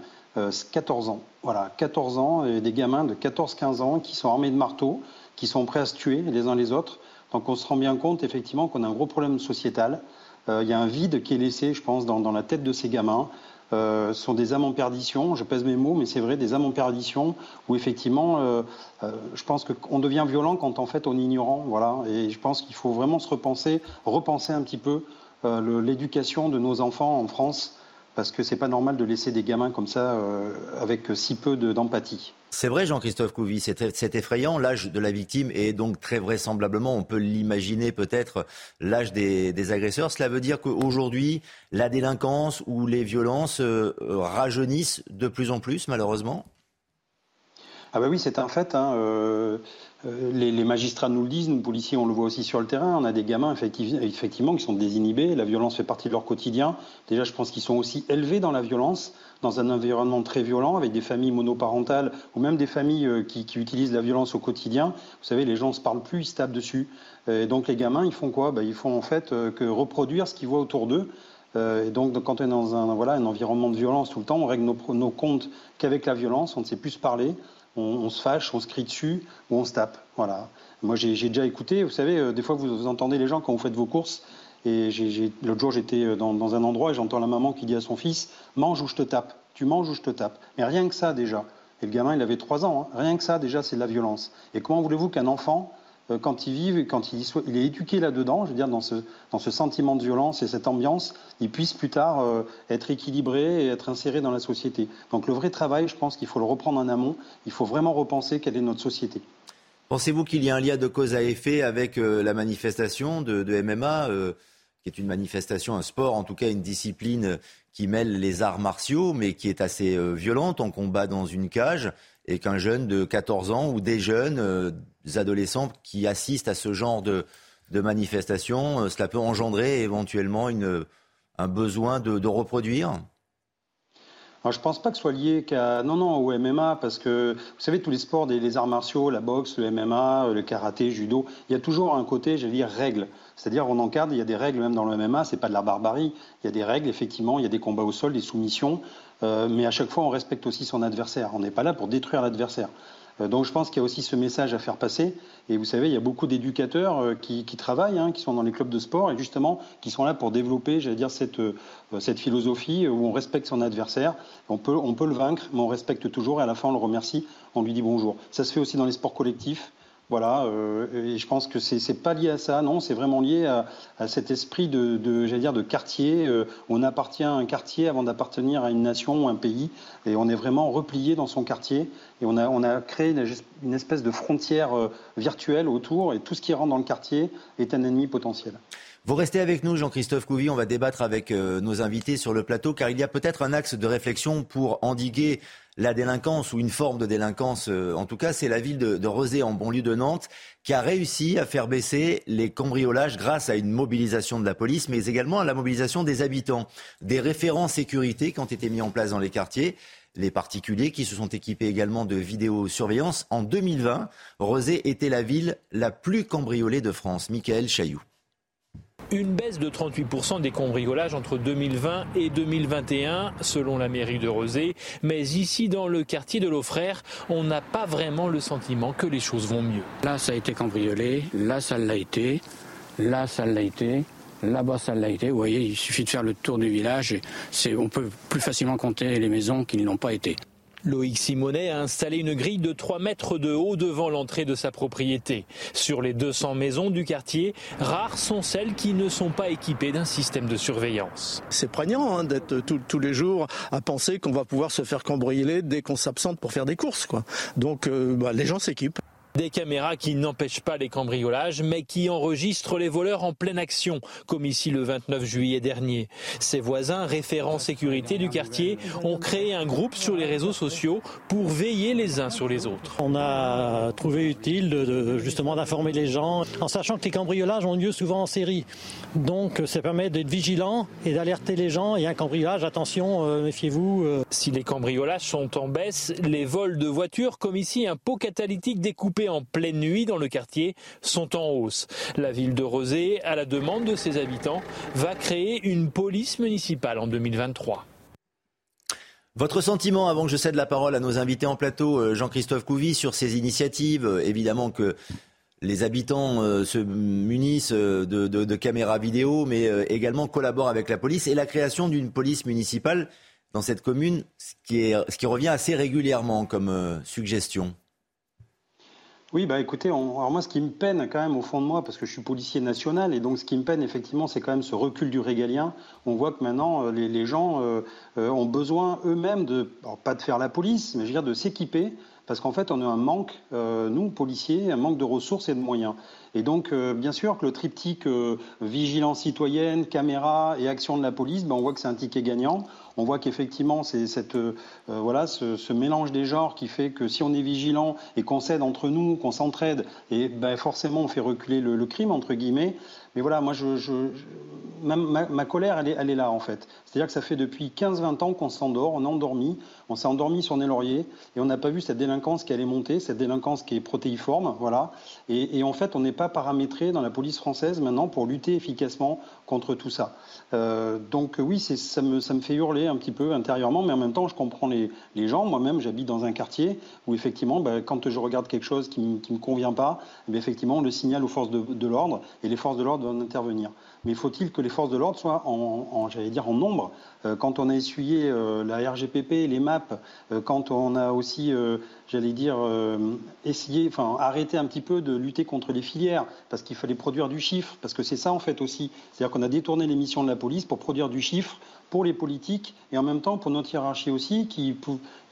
14 ans. Voilà, 14 ans, des gamins de 14-15 ans qui sont armés de marteaux, qui sont prêts à se tuer les uns les autres. Donc on se rend bien compte effectivement qu'on a un gros problème sociétal. Euh, il y a un vide qui est laissé, je pense, dans, la tête de ces gamins. Euh, ce sont des âmes en perdition, je pèse mes mots, mais c'est vrai, des âmes en perdition, où effectivement, euh, je pense qu'on devient violent quand en fait on est ignorant, voilà, et je pense qu'il faut vraiment se repenser, repenser un petit peu l'éducation de nos enfants en France, parce que c'est pas normal de laisser des gamins comme ça euh, avec si peu d'empathie. c'est vrai, Jean-Christophe Couvi, c'est effrayant. L'âge de la victime est donc très vraisemblablement, on peut l'imaginer peut-être, l'âge des, agresseurs. Cela veut dire qu'aujourd'hui, la délinquance ou les violences euh, rajeunissent de plus en plus, malheureusement? Ah bah oui, c'est un fait. Hein. Euh, euh, les, magistrats nous le disent, nous policiers, on le voit aussi sur le terrain. On a des gamins effectivement, qui sont désinhibés. La violence fait partie de leur quotidien. Déjà, je pense qu'ils sont aussi élevés dans la violence, dans un environnement très violent, avec des familles monoparentales ou même des familles euh, qui, utilisent la violence au quotidien. Vous savez, les gens ne se parlent plus, ils se tapent dessus. Et donc les gamins, ils font quoi? Bah, Ils font en fait que reproduire ce qu'ils voient autour d'eux. Et donc, quand on est dans un, environnement de violence tout le temps, on règle nos comptes qu'avec la violence, on ne sait plus se parler on, se fâche, on se crie dessus ou on se tape. Voilà. Moi, j'ai déjà écouté, vous savez, euh, des fois, vous, entendez les gens quand vous faites vos courses. Et l'autre jour, j'étais euh, dans, un endroit et j'entends la maman qui dit à son fils Mange ou je te tape. Tu manges ou je te tape. Mais rien que ça, déjà. Et le gamin, il avait 3 ans. Hein. Rien que ça, déjà, c'est de la violence. Et comment voulez-vous qu'un enfant quand il vit, quand il, il est éduqué là-dedans, je veux dire, dans ce, dans ce sentiment de violence et cette ambiance, il puisse plus tard euh, être équilibré et être inséré dans la société. Donc le vrai travail, je pense qu'il faut le reprendre en amont. Il faut vraiment repenser quelle est notre société. Pensez-vous qu'il y a un lien de cause à effet avec euh, la manifestation de, MMA, qui est une manifestation, un sport, en tout cas une discipline qui mêle les arts martiaux, mais qui est assez violente. On combat dans une cage et qu'un jeune de 14 ans ou des jeunes, euh, adolescents qui assistent à ce genre de, de manifestations, euh, cela peut engendrer éventuellement une, un besoin de, reproduire je ne pense pas que ce soit lié qu'à non non au MMA parce que vous savez tous les sports, les arts martiaux, la boxe, le MMA, le karaté, le judo, il y a toujours un côté, j'allais dire règles. C'est-à-dire on encadre, il y a des règles même dans le MMA, c'est pas de la barbarie. Il y a des règles effectivement, il y a des combats au sol, des soumissions. Euh, mais à chaque fois, on respecte aussi son adversaire. On n'est pas là pour détruire l'adversaire. Euh, donc je pense qu'il y a aussi ce message à faire passer. Et vous savez, il y a beaucoup d'éducateurs euh, qui, travaillent, hein, qui sont dans les clubs de sport et justement qui sont là pour développer, j'allais dire, cette, cette philosophie où on respecte son adversaire. On peut, on peut le vaincre, mais on respecte toujours et à la fin on le remercie, on lui dit bonjour. Ça se fait aussi dans les sports collectifs. Voilà, euh, et je pense que c'est pas lié à ça, non, c'est vraiment lié à, cet esprit de, de dire, de quartier. Euh, on appartient à un quartier avant d'appartenir à une nation ou un pays, et on est vraiment replié dans son quartier, et on a, on a créé une, espèce de frontière euh, virtuelle autour, et tout ce qui rentre dans le quartier est un ennemi potentiel. Vous restez avec nous, Jean-Christophe Couvi. On va débattre avec nos invités sur le plateau, car il y a peut-être un axe de réflexion pour endiguer la délinquance ou une forme de délinquance, euh, en tout cas, c'est la ville de, de en banlieue de Nantes, qui a réussi à faire baisser les cambriolages grâce à une mobilisation de la police, mais également à la mobilisation des habitants. Des référents sécurité qui ont été mis en place dans les quartiers les particuliers qui se sont équipés également de vidéosurveillance. En 2020, Rosé était la ville la plus cambriolée de France. Michael Chailloux. Une baisse de 38% des cambriolages entre 2020 et 2021, selon la mairie de Rezé. Mais ici, dans le quartier de l'Aufrère, on n'a pas vraiment le sentiment que les choses vont mieux. Là, ça a été cambriolé. Là, ça l'a été. Là, ça l'a été. Là-bas, ça l'a été. Vous voyez, il suffit de faire le tour du village. Et on peut plus facilement compter les maisons qui ne l'ont pas été. Loïc Simonet a installé une grille de 3 mètres de haut devant l'entrée de sa propriété. Sur les 200 maisons du quartier, rares sont celles qui ne sont pas équipées d'un système de surveillance. C'est prégnant hein, d'être tous les jours à penser qu'on va pouvoir se faire cambrioler dès qu'on s'absente pour faire des courses. Quoi. Donc euh, bah, les gens s'équipent. Des caméras qui n'empêchent pas les cambriolages, mais qui enregistrent les voleurs en pleine action, comme ici le 29 juillet dernier. Ses voisins, référents sécurité du quartier, ont créé un groupe sur les réseaux sociaux pour veiller les uns sur les autres. On a trouvé utile de, justement d'informer les gens, en sachant que les cambriolages ont lieu souvent en série. Donc ça permet d'être vigilant et d'alerter les gens. Il y a un cambriolage, attention, euh, méfiez-vous. Euh. Si les cambriolages sont en baisse, les vols de voitures, comme ici un pot catalytique découpé en pleine nuit dans le quartier sont en hausse. La ville de Rosé, à la demande de ses habitants, va créer une police municipale en 2023. Votre sentiment, avant que je cède la parole à nos invités en plateau, euh, Jean-Christophe Couvi, sur ces initiatives, euh, évidemment que les habitants euh, se munissent de, caméras vidéo, mais également collaborent avec la police et la création d'une police municipale dans cette commune, ce qui revient assez régulièrement comme suggestion. Oui, bah écoutez, moi ce qui me peine quand même au fond de moi, parce que je suis policier national, et donc ce qui me peine effectivement, c'est quand même ce recul du régalien. On voit que maintenant euh, les, gens euh, euh, ont besoin eux-mêmes de, pas de faire la police, mais je veux dire de s'équiper, parce qu'en fait on a un manque, nous policiers, un manque de ressources et de moyens. Et donc, bien sûr que le triptyque vigilance citoyenne, caméra et action de la police, ben, on voit que c'est un ticket gagnant on voit qu'effectivement, c'est cette, euh, voilà, ce, mélange des genres qui fait que si on est vigilant et qu'on s'aide entre nous, qu'on s'entraide, et ben forcément on fait reculer le, crime, entre guillemets. Mais voilà, moi, je, ma, colère, elle est, elle est là, en fait. C'est-à-dire que ça fait depuis 15-20 ans qu'on s'endort, on est endormi, on s'est endormi sur des lauriers, et on n'a pas vu cette délinquance qui allait monter, cette délinquance qui est protéiforme, voilà. Et, en fait, on n'est pas paramétré dans la police française maintenant pour lutter efficacement contre tout ça. Euh, donc oui, ça me, ça me fait hurler un petit peu intérieurement, mais en même temps, je comprends les, gens. Moi-même, j'habite dans un quartier où, effectivement, ben, quand je regarde quelque chose qui ne me convient pas, eh effectivement, on le signale aux forces de, l'ordre et les forces de l'ordre doivent intervenir. Mais faut-il que les forces de l'ordre soient en, nombre euh, Quand on a essuyé euh, la RGPP, les MAP, euh, quand on a aussi, j'allais dire, essayé, enfin, arrêté un petit peu de lutter contre les filières, parce qu'il fallait produire du chiffre, parce que c'est ça en fait aussi. C'est-à-dire qu'on a détourné les missions de la police pour produire du chiffre pour les politiques et en même temps pour notre hiérarchie aussi qui,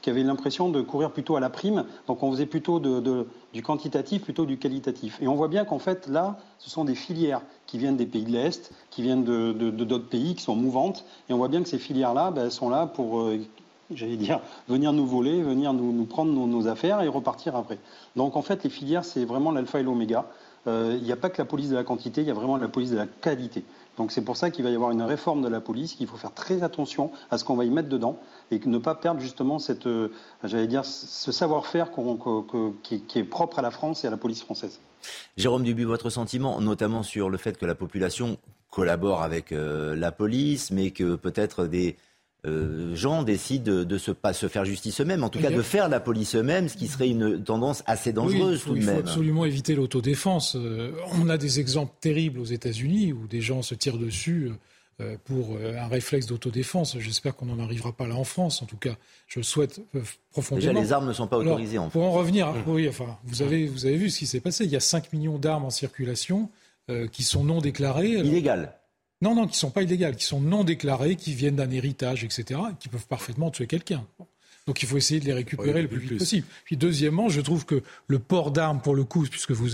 qui avait l'impression de courir plutôt à la prime. Donc on faisait plutôt du quantitatif plutôt du qualitatif. Et on voit bien qu'en fait là, ce sont des filières qui viennent des pays de l'Est, qui viennent de, d'autres pays, qui sont mouvantes. Et on voit bien que ces filières-là ben, sont là pour... Euh, j'allais dire, venir nous voler, venir nous, prendre nos, affaires et repartir après. Donc en fait, les filières, c'est vraiment l'alpha et l'oméga. Euh, il n'y a pas que la police de la quantité, il y a vraiment la police de la qualité. Donc c'est pour ça qu'il va y avoir une réforme de la police, qu'il faut faire très attention à ce qu'on va y mettre dedans et ne pas perdre justement cette, euh, j'allais dire, ce savoir-faire qui, est propre à la France et à la police française. Jérôme Dubu, votre sentiment, notamment sur le fait que la population collabore avec euh, la police, mais que peut-être des euh, gens décident de ne pas se faire justice eux-mêmes, en tout cas de faire la police eux-mêmes, ce qui serait une tendance assez dangereuse tout de même. Il faut absolument éviter l'autodéfense. Euh, on a des exemples terribles aux États-Unis où des gens se tirent dessus euh, pour un réflexe d'autodéfense. J'espère qu'on n'en arrivera pas là en France. En tout cas, je le souhaite profondément. Déjà, les armes ne sont pas autorisées en France. Pour en revenir, oui, enfin, vous avez, vous avez vu ce qui s'est passé. Il y a 5 millions d'armes en circulation qui sont non déclarées. Illégales. Non, non, qui ne sont pas illégales, qui sont non déclarées, qui viennent d'un héritage, etc., qui peuvent parfaitement tuer quelqu'un. Donc il faut essayer de les récupérer le plus vite possible. Puis deuxièmement, je trouve que le port d'armes, pour le coup, puisque vous,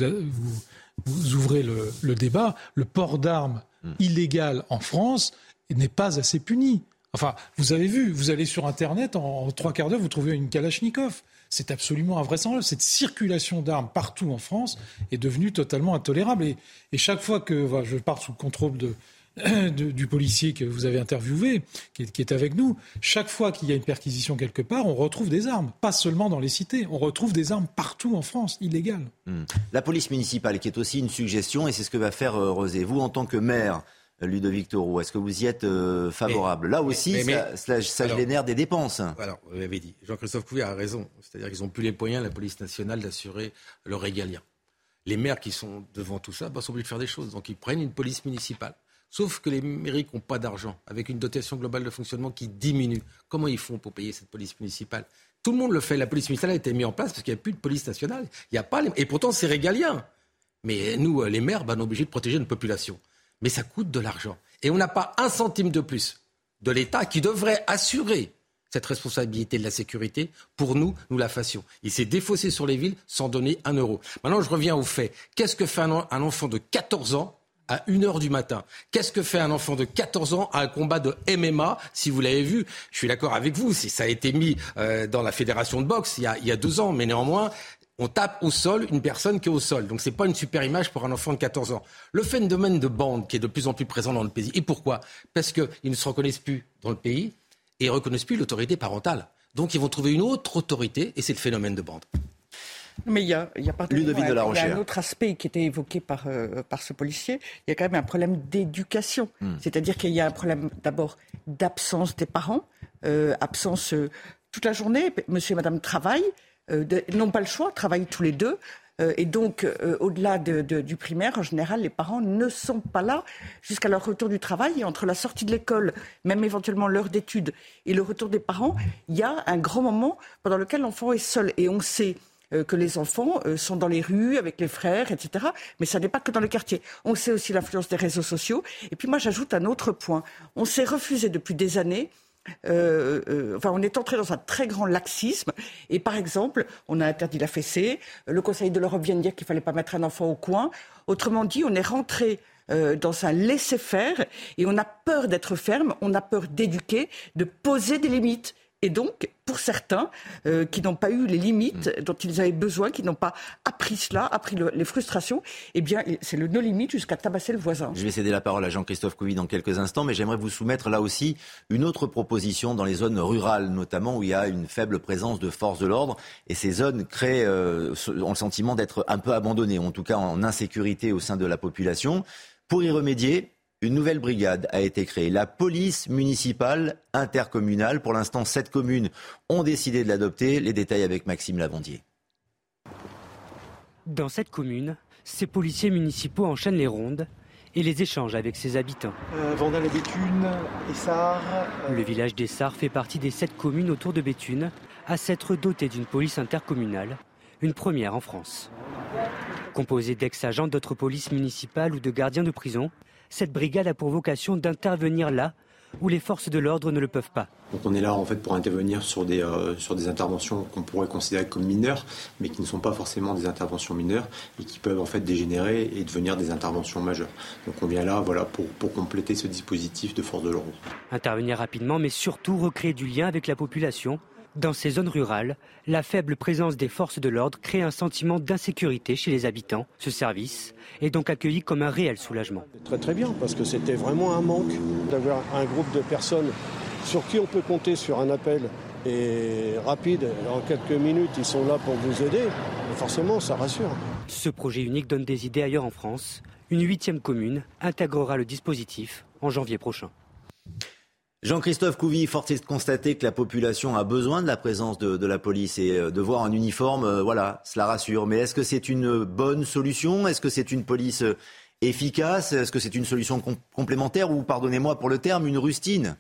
vous, ouvrez le, débat, le port d'armes hmm. illégal en France n'est pas assez puni. Enfin, vous avez vu, vous allez sur Internet, en, trois quarts d'heure, vous trouvez une Kalachnikov. C'est absolument invraisemblable. Cette circulation d'armes partout en France est devenue totalement intolérable. Et, et chaque fois que je pars sous le contrôle de, *coughs* du policier que vous avez interviewé, qui est, avec nous, chaque fois qu'il y a une perquisition quelque part, on retrouve des armes. Pas seulement dans les cités, on retrouve des armes partout en France, illégales. Hmm. La police municipale, qui est aussi une suggestion, et c'est ce que va faire euh, Rosé. Vous, en tant que maire, Ludovic Toro, est-ce que vous y êtes euh, favorable? Là aussi, ça, génère des dépenses. Alors, vous l'avez dit, Jean-Christophe Couvier a raison. C'est-à-dire qu'ils n'ont plus les moyens, la police nationale, d'assurer leur régalien. Les maires qui sont devant tout ça bah, sont obligés de faire des choses. Donc, ils prennent une police municipale. Sauf que les mairies n'ont pas d'argent, avec une dotation globale de fonctionnement qui diminue. Comment ils font pour payer cette police municipale? Tout le monde le fait. La police municipale a été mise en place parce qu'il n'y a plus de police nationale. Il a pas Et pourtant, c'est régalien. Mais nous, euh, les maires, ben, on est obligés de protéger une population. Mais ça coûte de l'argent. Et on n'a pas un centime de plus de l'État qui devrait assurer cette responsabilité de la sécurité, pour nous, nous la fassions. Il s'est défaussé sur les villes sans donner un euro. Maintenant, je reviens au fait. Qu'est-ce que fait un enfant de 14 ans à 1h du matin. Qu'est-ce que fait un enfant de 14 ans à un combat de MMA Si vous l'avez vu, je suis d'accord avec vous, si ça a été mis euh, dans la fédération de boxe il y, a, il y a deux ans, mais néanmoins, on tape au sol une personne qui est au sol. Donc c'est pas une super image pour un enfant de 14 ans. Le phénomène de bande qui est de plus en plus présent dans le pays. Et pourquoi? Parce qu'ils ne se reconnaissent plus dans le pays et ils ne reconnaissent plus l'autorité parentale. Donc ils vont trouver une autre autorité et c'est le phénomène de bande. Mais il y a, il y a, un autre aspect qui était évoqué par, euh, par ce policier. Il y a quand même un problème d'éducation. Hmm. C'est-à-dire qu'il y a un problème d'abord d'absence des parents. absence toute la journée. Monsieur et Madame travaillent, n'ont pas le choix, travaillent tous les deux. et donc, au-delà du primaire, en général, les parents ne sont pas là jusqu'à leur retour du travail. Et entre la sortie de l'école, même éventuellement l'heure d'études, et le retour des parents, il y a un grand moment pendant lequel l'enfant est seul. Et on sait euh, que les enfants euh, sont dans les rues avec les frères, etc. Mais ça n'est pas que dans les quartiers. On sait aussi l'influence des réseaux sociaux. Et puis moi, j'ajoute un autre point. On s'est refusé depuis des années euh, enfin, on est entré dans un très grand laxisme. Et par exemple, on a interdit la fessée. Le Conseil de l'Europe vient de dire qu'il fallait pas mettre un enfant au coin. Autrement dit, on est rentré dans un laisser-faire et on a peur d'être ferme, on a peur d'éduquer, de poser des limites. Et donc, pour certains euh, qui n'ont pas eu les limites mm. dont ils avaient besoin, qui n'ont pas appris cela, appris les frustrations, eh bien, c'est le no limite jusqu'à tabasser le voisin. Je vais céder la parole à Jean-Christophe Couvi dans quelques instants, mais j'aimerais vous soumettre là aussi une autre proposition dans les zones rurales, notamment où il y a une faible présence de forces de l'ordre. Et ces zones créent, euh, ont le sentiment d'être un peu abandonnées, en tout cas en insécurité au sein de la population. Pour y remédier, une nouvelle brigade a été créée, la police municipale intercommunale. Pour l'instant, sept communes ont décidé de l'adopter. Les détails avec Maxime Lavandier. Dans cette commune, ces policiers municipaux enchaînent les rondes et les échanges avec ses habitants. Euh, Vandal et Béthune, Essart. Euh, Le village d'Essart fait partie des sept communes autour de Béthune à s'être doté d'une police intercommunale, une première en France. Composée d'ex-agents d'autres polices municipales ou de gardiens de prison, cette brigade a pour vocation d'intervenir là où les forces de l'ordre ne le peuvent pas. Donc on est là en fait pour intervenir sur des, euh, sur des interventions qu'on pourrait considérer comme mineures, mais qui ne sont pas forcément des interventions mineures et qui peuvent en fait dégénérer et devenir des interventions majeures. Donc on vient là voilà, pour, pour compléter ce dispositif de force de l'ordre. Intervenir rapidement, mais surtout recréer du lien avec la population dans ces zones rurales, la faible présence des forces de l'ordre crée un sentiment d'insécurité chez les habitants. Ce service est donc accueilli comme un réel soulagement. Très très bien, parce que c'était vraiment un manque d'avoir un groupe de personnes sur qui on peut compter sur un appel et rapide. En quelques minutes, ils sont là pour vous aider. Forcément, ça rassure. Ce projet unique donne des idées ailleurs en France. Une huitième commune intégrera le dispositif en janvier prochain. Jean-Christophe Couvi, force est de constater que la population a besoin de la présence de, la police et euh, de voir un uniforme, euh, voilà, cela rassure. Mais est-ce que c'est une bonne solution? Est-ce que c'est une police euh, efficace? Est-ce que c'est une solution complémentaire? Ou, pardonnez-moi pour le terme, une rustine?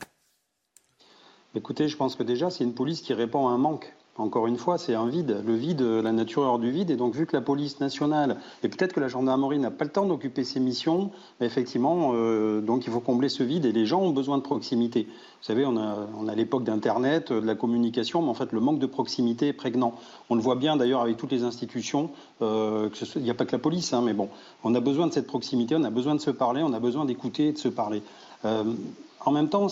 Écoutez, je pense que déjà, c'est une police qui répond à un manque. Encore une fois, c'est un vide. Le vide, la nature hors du vide. Et donc, vu que la police nationale, et peut-être que la gendarmerie n'a pas le temps d'occuper ses missions, effectivement, euh, donc il faut combler ce vide. Et les gens ont besoin de proximité. Vous savez, on a, l'époque d'Internet, euh, de la communication, mais en fait, le manque de proximité est prégnant. On le voit bien d'ailleurs avec toutes les institutions. Euh, il n'y a pas que la police, hein, mais bon, on a besoin de cette proximité, on a besoin de se parler, on a besoin d'écouter et de se parler. En même temps,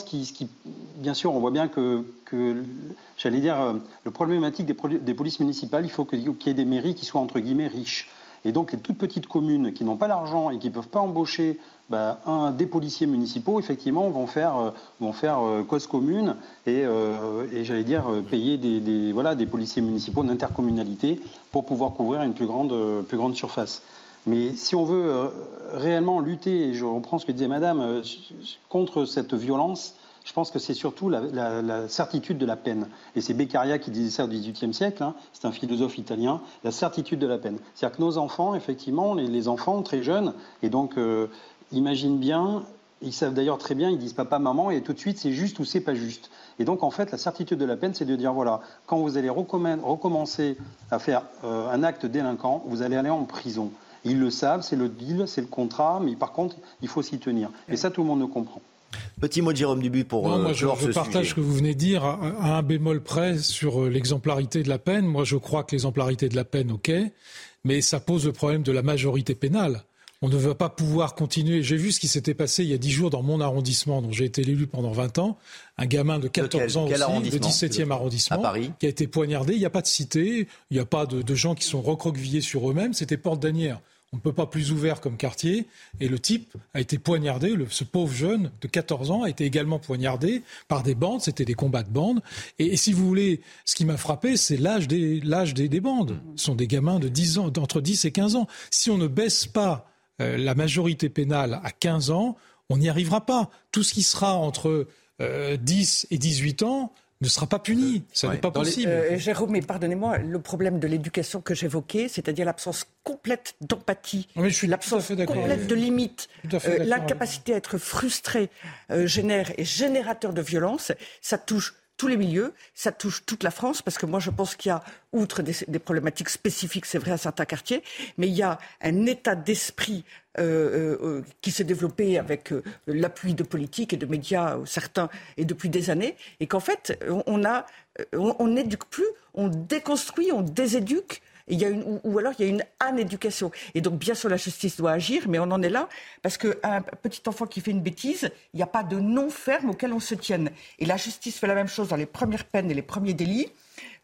bien sûr, on voit bien que, j'allais dire, euh, le problématique des, des, polices municipales, il faut qu'il y ait des mairies qui soient entre guillemets riches. Et donc les toutes petites communes qui n'ont pas l'argent et qui ne peuvent pas embaucher bah, des policiers municipaux, effectivement, vont faire, euh, euh, cause commune et, j'allais dire payer des, voilà, des policiers municipaux d'intercommunalité pour pouvoir couvrir une plus grande surface. Mais si on veut euh, réellement lutter, et je reprends ce que disait Madame, euh, contre cette violence, je pense que c'est surtout la, certitude de la peine. Et c'est Beccaria qui disait ça au XVIIIe siècle, hein, c'est un philosophe italien, la certitude de la peine. C'est-à-dire que nos enfants, effectivement, les, enfants très jeunes, et donc euh, imaginent bien, ils savent d'ailleurs très bien, ils disent papa, maman, et tout de suite c'est juste ou c'est pas juste. Et donc en fait, la certitude de la peine, c'est de dire voilà, quand vous allez recommencer à faire un acte délinquant, vous allez aller en prison. Ils le savent, c'est le deal, c'est le contrat, mais par contre, il faut s'y tenir. Et ça, tout le monde le comprend. Petit mot de Jérôme Dubu pour non, moi, euh, je, je partage ce que vous venez de dire à, un bémol près sur euh, l'exemplarité de la peine. Moi, je crois que l'exemplarité de la peine, ok, mais ça pose le problème de la majorité pénale. On ne va pas pouvoir continuer. J'ai vu ce qui s'était passé il y a dix jours dans mon arrondissement, dont j'ai été l'élu pendant 20 ans. Un gamin de 14 ans aussi, le 17e arrondissement, qui a été poignardé. Il n'y a pas de cité, il n'y a pas de, de, gens qui sont recroquevillés sur eux-mêmes. C'était porte d'Anière. On ne peut pas plus ouvert comme quartier. Et le type a été poignardé, le, ce pauvre jeune de 14 ans a été également poignardé par des bandes. C'était des combats de bandes. Et, et, si vous voulez, ce qui m'a frappé, c'est l'âge des, l'âge des, des bandes. Ce sont des gamins de 10 ans, d'entre 10 et 15 ans. Si on ne baisse pas la majorité pénale à 15 ans, on n'y arrivera pas. Tout ce qui sera entre 10 et 18 ans ne sera pas puni. Ça n'est pas possible. Euh, Jérôme, mais pardonnez-moi, le problème de l'éducation que j'évoquais, c'est-à-dire l'absence complète d'empathie, l'absence complète de limite, euh, l'incapacité à être frustré euh, génère et générateur de violence, ça touche tous les milieux, ça touche toute la France, parce que moi je pense qu'il y a, outre des, problématiques spécifiques, c'est vrai à certains quartiers, mais il y a un état d'esprit euh, euh, qui s'est développé avec euh, l'appui de politiques et de médias, certains, et depuis des années, et qu'en fait, on a, on n'éduque plus, on déconstruit, on déséduque il y a une, ou, alors il y a une anéducation. Et donc, bien sûr, la justice doit agir, mais on en est là parce qu'un petit enfant qui fait une bêtise, il n'y a pas de non ferme auquel on se tienne. Et la justice fait la même chose dans les premières peines et les premiers délits.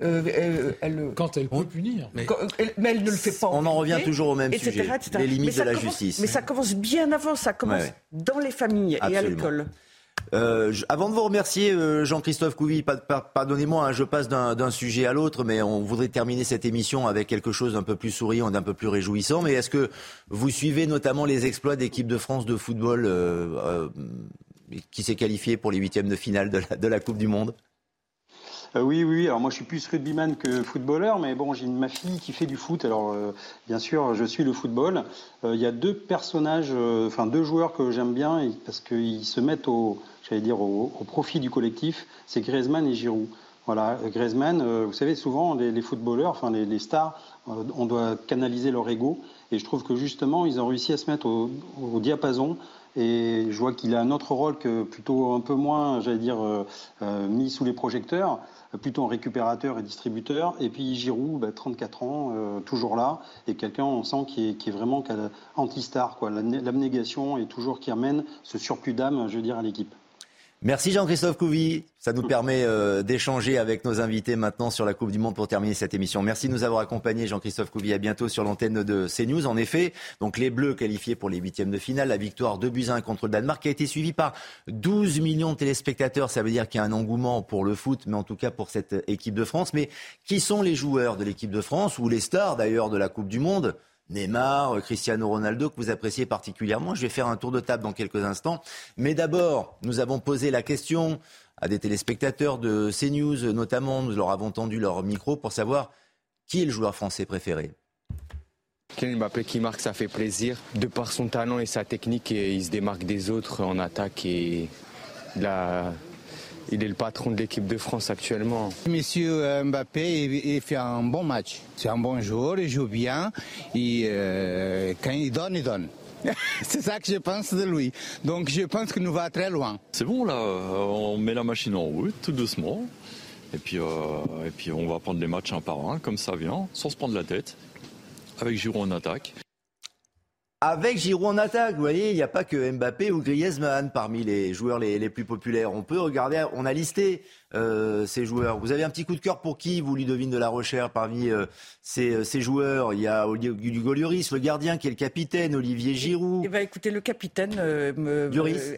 Euh, euh, elle, quand elle peut punir. Mais... elle ne le fait pas. On en, revient toujours au même sujet, les limites de la justice. Mais ça commence bien avant, ça commence dans les familles et à l'école. Euh, avant de vous remercier, euh, Jean-Christophe Couvi, pardonnez-moi, hein, je passe d'un sujet à l'autre, mais on voudrait terminer cette émission avec quelque chose d'un peu plus souriant, d'un peu plus réjouissant. Mais est-ce que vous suivez notamment les exploits d'équipe de France de football euh, qui s'est qualifiée pour les huitièmes de finale de la, Coupe du Monde? Oui, oui, alors moi je suis plus rugbyman que footballeur, mais bon, j'ai ma fille qui fait du foot, alors bien sûr, je suis le football. Il y a deux personnages, enfin deux joueurs que j'aime bien parce qu'ils se mettent au, j'allais dire, au, profit du collectif, c'est Griezmann et Giroud. Voilà, Griezmann, euh, vous savez, souvent, les, footballeurs, enfin les, stars, euh, on doit canaliser leur ego. Et je trouve que justement, ils ont réussi à se mettre au, diapason. Et je vois qu'il a un autre rôle que plutôt un peu moins, j'allais dire, euh, mis sous les projecteurs, plutôt en récupérateur et distributeur. Et puis Giroud, 34 bah, ans, toujours là, et quelqu'un, on sent, qui est, est vraiment anti-star. L'abnégation et toujours qui amène ce surplus d'âme, je veux dire, à l'équipe. Merci Jean-Christophe Couvi. Ça nous permet euh, d'échanger avec nos invités maintenant sur la Coupe du Monde pour terminer cette émission. Merci de nous avoir accompagnés, Jean-Christophe Couvi. À bientôt sur l'antenne de CNews. En effet, donc les Bleus qualifiés pour les huitièmes de finale, la victoire de Buzyn contre le Danemark qui a été suivie par 12 millions de téléspectateurs. Ça veut dire qu'il y a un engouement pour le foot, mais en tout cas pour cette équipe de France. Mais qui sont les joueurs de l'équipe de France ou les stars d'ailleurs de la Coupe du Monde? Neymar, Cristiano Ronaldo, que vous appréciez particulièrement. Je vais faire un tour de table dans quelques instants. Mais d'abord, nous avons posé la question à des téléspectateurs de CNews, notamment, nous leur avons tendu leur micro pour savoir qui est le joueur français préféré. Kylian Mbappé qui marque, ça fait plaisir. De par son talent et sa technique, il se démarque des autres en attaque et la, il est le patron de l'équipe de France actuellement. Monsieur euh, Mbappé, il, fait un bon match. C'est un bon joueur, il joue bien. Et euh, quand il donne, il donne. *laughs* C'est ça que je pense de lui. Donc je pense qu'il nous va très loin. C'est bon là, on met la machine en route tout doucement. Et puis, euh, et puis on va prendre les matchs un par un, comme ça vient, sans se prendre la tête, avec Giroud en attaque avec Giroud en attaque. Vous voyez, il n'y a pas que Mbappé ou Griezmann parmi les joueurs les, plus populaires. On peut regarder, on a listé euh, ces joueurs. Vous avez un petit coup de cœur pour qui, vous, Ludovine de la Rochère, parmi euh, euh, ces, joueurs? Il y a Hugo Lloris, le gardien, qui est le capitaine, Olivier Giroud. Eh ben, écoutez, le capitaine, me,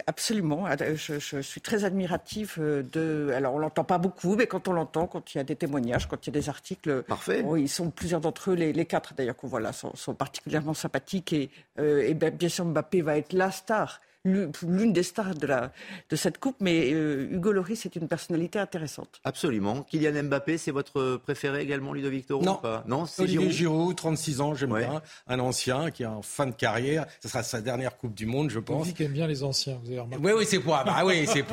absolument. Ah, je, suis très admiratif de. Alors, on l'entend pas beaucoup, mais quand on l'entend, quand il y a des témoignages, quand il y a des articles. Parfait. ils sont plusieurs d'entre eux, les, quatre d'ailleurs qu'on voit là, sont, sont particulièrement sympathiques. Et, et ben, bien sûr, Mbappé va être la star l'une des stars de, la, de cette coupe, mais euh, Hugo Loris est une personnalité intéressante. Absolument. Kylian Mbappé, c'est votre préféré également, Ludovic Toro Non, non c'est Olivier Giroud. 36 ans, j'aime bien, un ancien qui est en fin de carrière. Ce sera sa dernière Coupe du Monde, je pense. Vous qui aime bien les anciens, vous avez remarqué. Oui, oui, c'est pour, bah oui, c'est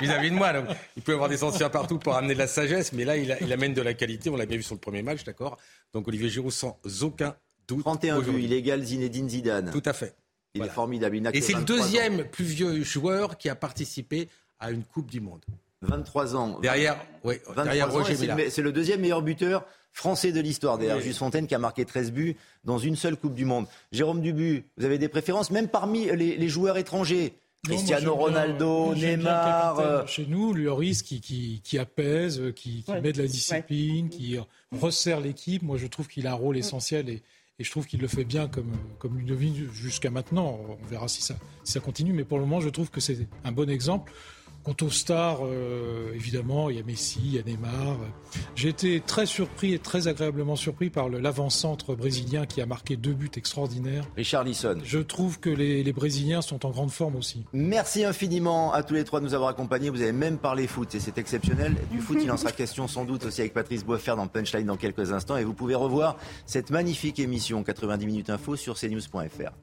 vis-à-vis de moi. il peut y avoir des anciens partout pour amener de la sagesse, mais là, il, il amène de la qualité. On l'a bien vu sur le premier match, d'accord? Donc Olivier Giroud sans aucun doute. 31 buts, illégal Zinedine Zidane. Tout à fait. Il est formidable. Et c'est le deuxième plus vieux joueur qui a participé à une Coupe du Monde. 23 ans. Derrière, oui, derrière Roger C'est le deuxième meilleur buteur français de l'histoire. Derrière Juste Fontaine qui a marqué 13 buts dans une seule Coupe du Monde. Jérôme Dubu, vous avez des préférences, même parmi les, joueurs étrangers? Cristiano Ronaldo, Neymar. Euh, Chez nous, Lloris qui, qui, apaise, qui, met de la discipline, qui resserre l'équipe. Moi, je trouve qu'il a un rôle essentiel et, et je trouve qu'il le fait bien comme, comme Ludovic jusqu'à maintenant. On verra si ça, si ça continue. Mais pour le moment, je trouve que c'est un bon exemple Quant aux stars, euh, évidemment, il y a Messi, il y a Neymar. J'ai été très surpris et très agréablement surpris par l'avant-centre brésilien qui a marqué deux buts extraordinaires. Richard Lisson. Je trouve que les, les, Brésiliens sont en grande forme aussi. Merci infiniment à tous les trois de nous avoir accompagnés. Vous avez même parlé foot et c'est exceptionnel. Du foot, il en sera *laughs* question sans doute aussi avec Patrice Boisfer dans Punchline dans quelques instants. Et vous pouvez revoir cette magnifique émission 90 minutes info sur cnews.fr.